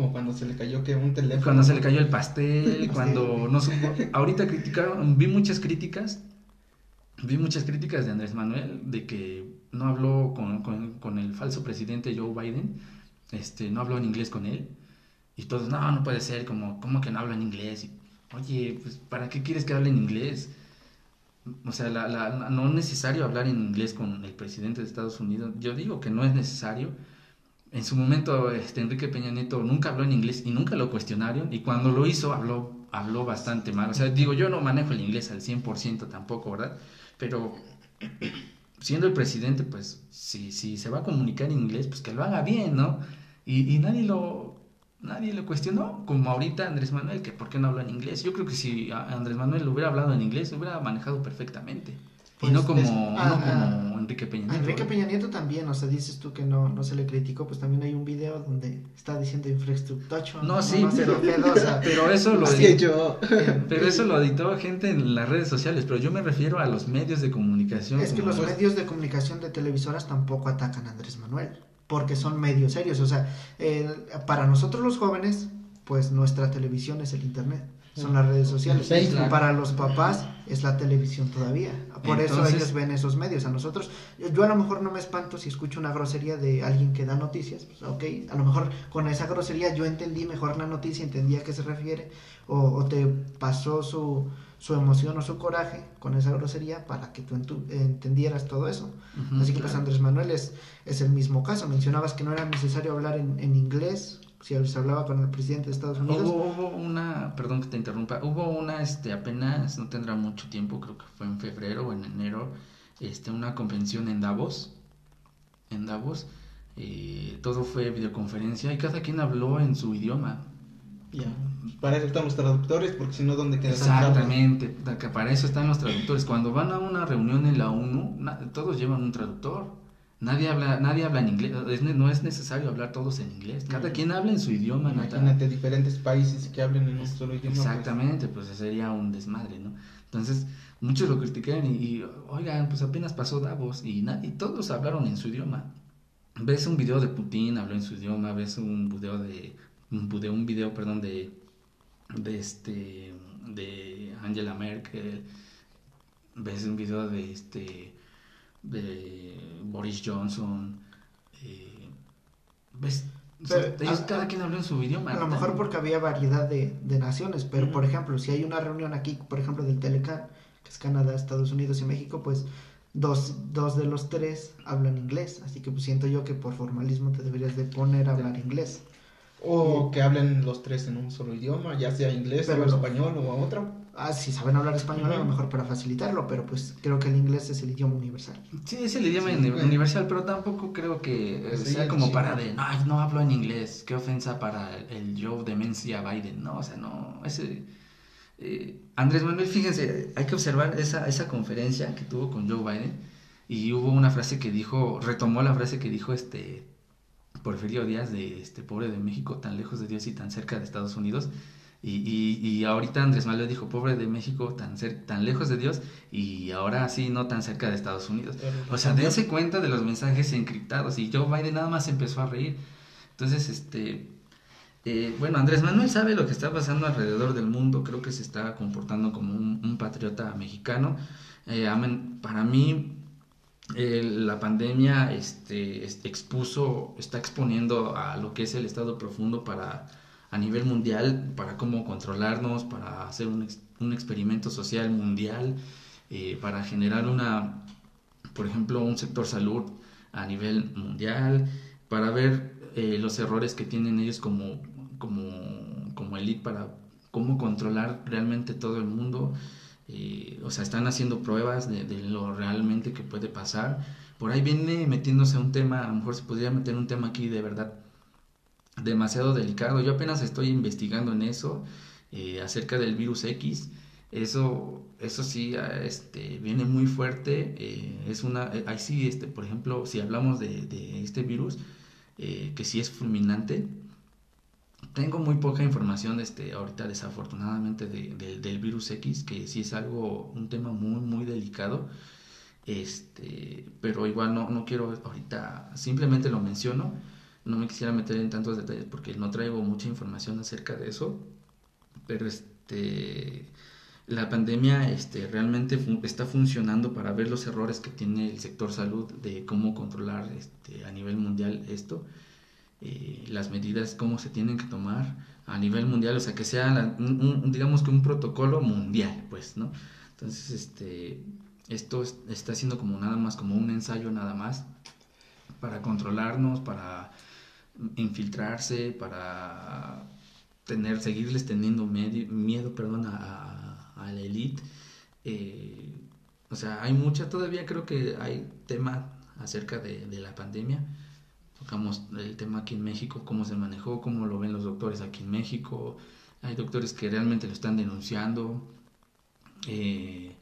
Como cuando se le cayó que un teléfono. Cuando se le cayó el pastel, cuando no supo. Ahorita criticaron, vi muchas críticas, vi muchas críticas de Andrés Manuel de que no habló con, con, con el falso presidente Joe Biden, este, no habló en inglés con él. Y todos, no, no puede ser, como, ¿cómo que no habla en inglés? oye, pues ¿para qué quieres que hable en inglés? O sea, no es necesario hablar en inglés con el presidente de Estados Unidos. Yo digo que no es necesario. En su momento, este, Enrique Peña Nieto nunca habló en inglés y nunca lo cuestionaron. Y cuando lo hizo, habló, habló bastante mal. O sea, digo, yo no manejo el inglés al 100% tampoco, ¿verdad? Pero siendo el presidente, pues, si, si se va a comunicar en inglés, pues que lo haga bien, ¿no? y nadie lo, nadie cuestionó, como ahorita Andrés Manuel, que por qué no habla en inglés. Yo creo que si Andrés Manuel hubiera hablado en inglés, lo hubiera manejado perfectamente. Y pues no como, Enrique Peña Nieto. Enrique Peña Nieto también, o sea, dices tú que no, no se le criticó, pues también hay un video donde está diciendo infraestructura. No, sí, pero, pero, eso lo editó, pero eso lo editó gente en las redes sociales, pero yo me refiero a los medios de comunicación. Es que los medios de comunicación de televisoras tampoco atacan a Andrés Manuel porque son medios serios. O sea, para nosotros los jóvenes, pues nuestra televisión es el Internet, son las redes sociales. Para los papás es la televisión todavía. Por eso ellos ven esos medios. A nosotros, yo a lo mejor no me espanto si escucho una grosería de alguien que da noticias. Pues, ok, a lo mejor con esa grosería yo entendí mejor la noticia, entendí a qué se refiere, o te pasó su su emoción o su coraje con esa grosería para que tú entendieras todo eso. Así que pues Andrés Manuel es, es el mismo caso. Mencionabas que no era necesario hablar en, en inglés si se hablaba con el presidente de Estados Unidos. Hubo, una, perdón que te interrumpa, hubo una, este, apenas, no tendrá mucho tiempo, creo que fue en febrero o en enero, este, una convención en Davos, en Davos, eh, todo fue videoconferencia y cada quien habló en su idioma. Ya. Para eso están los traductores, porque si no, ¿dónde quedan? Exactamente, para eso están los traductores. Cuando van a una reunión en la ONU, todos llevan un traductor. Nadie habla, nadie habla en inglés, no es necesario hablar todos en inglés. Cada quien habla en su idioma. Imagínate diferentes países que hablen en un solo idioma. Pues. Exactamente, pues, sería un desmadre, ¿no? Entonces, muchos lo critican y, oigan, pues apenas pasó Davos y nadie, todos hablaron en su idioma. Ves un video de Putin, habló en su idioma, ves un video de de un video, perdón, de, de este, de Angela Merkel, ves un video de este, de Boris Johnson, eh, ves Pero, ellos a- cada quien habló en su idioma. A lo mejor porque había variedad de, de naciones, pero por ejemplo, si hay una reunión aquí, por ejemplo, del Telecan, que es Canadá, Estados Unidos y México, pues dos, dos de los tres hablan inglés, así que pues siento yo que por formalismo te deberías de poner a hablar inglés. O que hablen los tres en un solo idioma, ya sea inglés Pero o español o otro. Ah, si saben hablar español, a lo mejor para facilitarlo, pero pues creo que el inglés es el idioma universal. Sí, es el idioma Sí, uni- bueno. universal, pero tampoco creo que eh, Sí, sea como sí. para de, no, no hablo en inglés, qué ofensa para el, el Joe demencia Biden, no, o sea, no, ese... eh, Andrés Manuel, fíjense, hay que observar esa, esa conferencia que tuvo con Joe Biden y hubo una frase que dijo, retomó la frase que dijo este Porfirio Díaz de este pobre de México, tan lejos de Dios y tan cerca de Estados Unidos. Y, y, y ahorita Andrés Manuel dijo, pobre de México, tan, cer- tan lejos de Dios y ahora sí, no tan cerca de Estados Unidos. O sea, dense cuenta de los mensajes encriptados y Joe Biden nada más empezó a reír. Entonces, este, eh, bueno, Andrés Manuel sabe lo que está pasando alrededor del mundo, creo que se está comportando como un, un patriota mexicano. Eh, para mí, eh, la pandemia este, este, expuso, está exponiendo a lo que es el estado profundo para a nivel mundial, para cómo controlarnos, para hacer un, un experimento social mundial, eh, para generar una, por ejemplo, un sector salud a nivel mundial, para ver eh, los errores que tienen ellos como, como, como elite para cómo controlar realmente todo el mundo. Eh, o sea, están haciendo pruebas de lo realmente que puede pasar. Por ahí viene metiéndose un tema, a lo mejor se podría meter un tema aquí de verdad demasiado delicado. Yo apenas estoy investigando en eso, eh, acerca del virus X. Eso, eso sí, ah, este, viene muy fuerte. eh, es una, eh, ahí sí, este, por ejemplo, si hablamos de, este virus, que sí es fulminante, tengo muy poca información este, ahorita desafortunadamente de- de- del virus X, que sí es algo, un tema muy, muy delicado. Este, pero igual no, no quiero ahorita, simplemente lo menciono, no me quisiera meter en tantos detalles porque no traigo mucha información acerca de eso, pero este, la pandemia este, realmente fun- está funcionando para ver los errores que tiene el sector salud de cómo controlar este, a nivel mundial esto eh, las medidas, cómo se tienen que tomar a nivel mundial, o sea, que sea, la- un- un- digamos que un protocolo mundial, pues, ¿no? Entonces, este, esto es- está siendo como nada más, como un ensayo nada más, para controlarnos, para infiltrarse, para tener, seguirles teniendo miedo, perdón, a la élite. Eh, o sea, hay mucha, todavía creo que hay tema acerca de, de la pandemia. Tocamos el tema aquí en México, cómo se manejó, cómo lo ven los doctores aquí en México. Hay doctores que realmente lo están denunciando. Eh,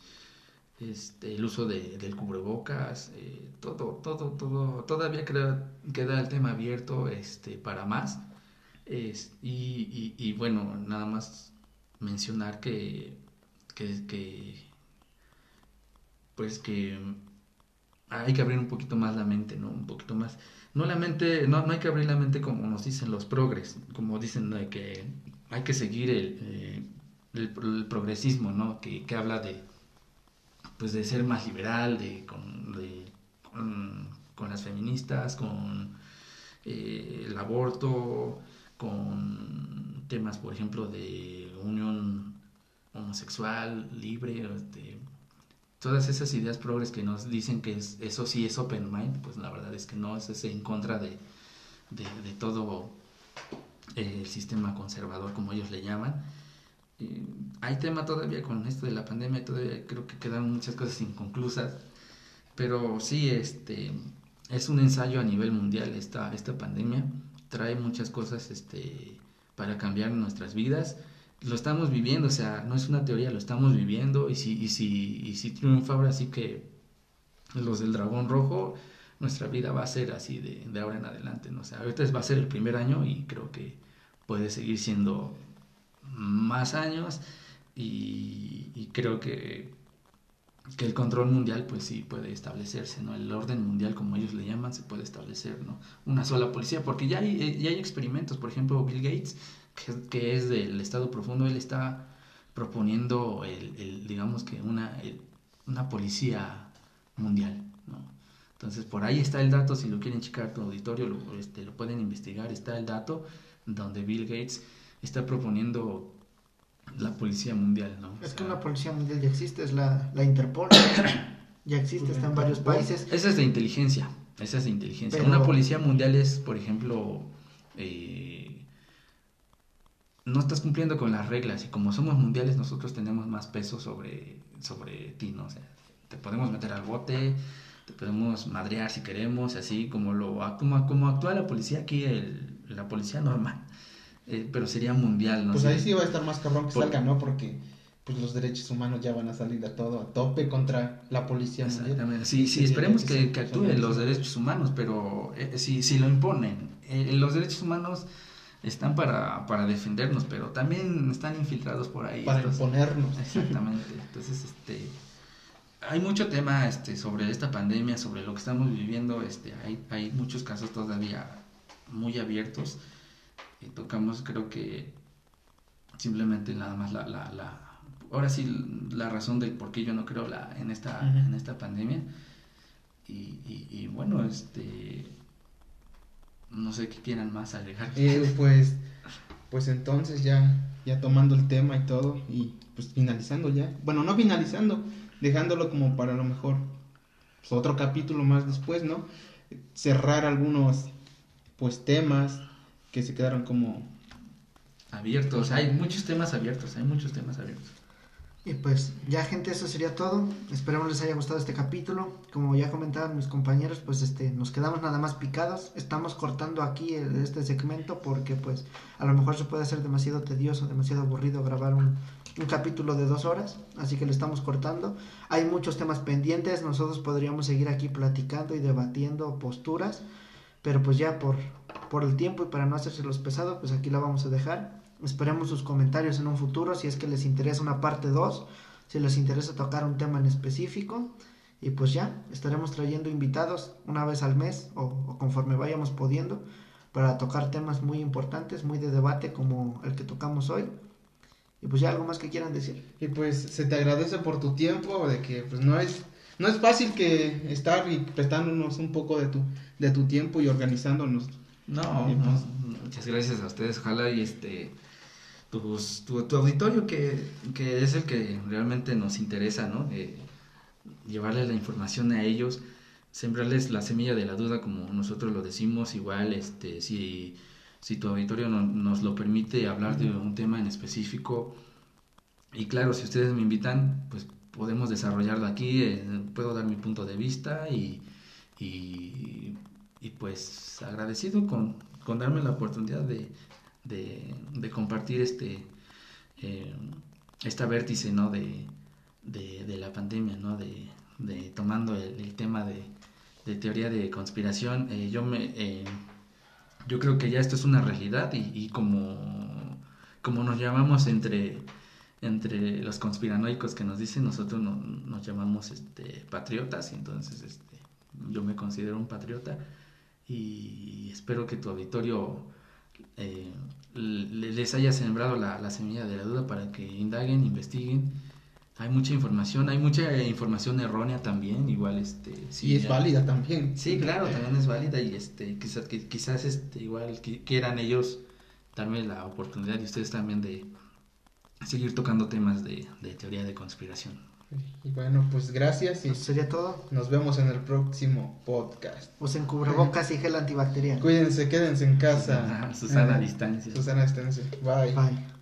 este, el uso de, del cubrebocas, eh, todo, todo, todo, todavía queda, queda el tema abierto este, para más. Y, y- bueno, nada más mencionar que, que, pues que hay que abrir un poquito más la mente, ¿no? Un poquito más. No la mente, no, no hay que abrir la mente como nos dicen los progres, como dicen que hay que seguir el, eh, el, el progresismo, ¿no? Que, que habla de, pues de ser más liberal, de con, con, las feministas, con eh, el aborto, con temas, por ejemplo, de unión homosexual, libre, este, todas esas ideas progres que nos dicen que es, eso sí es open mind, pues la verdad es que no, eso es en contra de, de, todo el sistema conservador, como ellos le llaman. Y hay tema todavía con esto de la pandemia, todavía creo que quedan muchas cosas inconclusas, pero sí, este, es un ensayo a nivel mundial esta, esta pandemia, trae muchas cosas este, para cambiar nuestras vidas, lo estamos viviendo, o sea, no es una teoría, lo estamos viviendo y si, y si, y si triunfa ahora sí que los del dragón rojo, nuestra vida va a ser así de, de ahora en adelante, ¿no? O sea, ahorita va a ser el primer año y creo que puede seguir siendo más años y, y creo que, que el control mundial pues sí puede establecerse, ¿no? El orden mundial como ellos le llaman se puede establecer, ¿no? Una sola policía, porque ya hay, eh, ya hay experimentos, por ejemplo Bill Gates, que, que es del estado profundo, él está proponiendo el, el, digamos que una, el- una policía mundial, ¿no? Entonces, por ahí está el dato, si lo quieren checar tu auditorio, lo, este, lo pueden investigar, está el dato donde Bill Gates está proponiendo la policía mundial, ¿no? Es que una policía mundial ya existe, es la, la Interpol. ya existe, está en varios países. Esa es de inteligencia, esa es de inteligencia. Pero- Una policía mundial es, por ejemplo, eh, no estás cumpliendo con las reglas y como somos mundiales nosotros tenemos más peso sobre, sobre ti, ¿no? O sea, te podemos meter al bote, te podemos madrear si queremos, así como lo como, como actúa la policía aquí, el- la policía normal, Eh, pero sería mundial, ¿no? Pues ahí sí va a estar más cabrón que Por- salga, ¿no? Porque pues los derechos humanos ya van a salir a todo, a tope contra la policía. Exactamente. Sí, sí, Sí, esperemos que, actúen los derechos humanos, pero eh, si, si lo imponen, eh, los derechos humanos están para, para defendernos, pero también están infiltrados por ahí. Para imponernos. Exactamente. Entonces, este, hay mucho tema este, sobre esta pandemia, sobre lo que estamos viviendo. Este, hay, hay muchos casos todavía muy abiertos. Tocamos, creo que simplemente nada más la, la, la- ahora sí la razón del por qué yo no creo la, en esta, Ujú. en esta pandemia. Y, y, y bueno, este, no sé qué quieran más agregar. Eh, pues, pues entonces ya, ya tomando el tema y todo, y pues finalizando ya. Bueno, no finalizando, dejándolo como para lo mejor pues, otro capítulo más después, ¿no? Cerrar algunos pues temas que se quedaron como Abiertos, hay muchos temas abiertos, hay muchos temas abiertos. Y pues ya gente, eso sería todo. Esperemos les haya gustado este capítulo. Como ya comentaban mis compañeros, pues este nos quedamos nada más picados. Estamos cortando aquí este segmento porque pues a lo mejor se puede hacer demasiado tedioso, demasiado aburrido grabar un, un capítulo de dos horas. Así que le estamos cortando. Hay muchos temas pendientes. Nosotros podríamos seguir aquí platicando y debatiendo posturas. Pero pues ya por, por el tiempo y para no hacerse los pesados, pues aquí la vamos a dejar. Esperemos sus comentarios en un futuro si es que les interesa una parte 2, si les interesa tocar un tema en específico. Y pues ya, estaremos trayendo invitados una vez al mes o, o conforme vayamos pudiendo para tocar temas muy importantes, muy de debate como el que tocamos hoy. Y pues ya algo más que quieran decir. Y pues se te agradece por tu tiempo, de que pues no es, no es fácil que estar y prestándonos un poco de tu, de tu tiempo y organizándonos. No, Y no, pues- muchas gracias a ustedes. Ojalá y este tus- tu, tu auditorio que, que es el que realmente nos interesa, ¿no? Eh, llevarles la información a ellos, sembrarles la semilla de la duda, como nosotros lo decimos, igual, este, si, si tu auditorio no- nos lo permite hablar de un tema en específico. Y claro, si ustedes me invitan, pues podemos desarrollarlo aquí, eh, puedo dar mi punto de vista y, y, pues agradecido con, con darme la oportunidad de, de, compartir este eh, esta vértice ¿no? de, de, la pandemia, ¿no? de, tomando el, tema de, teoría de conspiración. Eh, yo me yo creo que ya esto es una realidad y, y como, como nos llamamos entre entre los conspiranoicos que nos dicen, nosotros no- nos llamamos este, patriotas, y entonces este, yo me considero un patriota y espero que tu auditorio eh, le- les haya sembrado la, la semilla de la duda para que indaguen, investiguen. Hay mucha información, hay mucha información errónea también, igual este... Y es ya- válida también. Sí, claro, también es válida y este quizás quizás este igual quieran ellos darme la oportunidad y ustedes también de seguir tocando temas de, de teoría de conspiración. Y bueno, pues gracias y Eso sería todo. nos vemos en el próximo podcast. Usen cubrebocas y gel antibacterial. Cuídense, quédense en casa. Susana a Eh, distancia. Susana a distancia. Bye. Bye.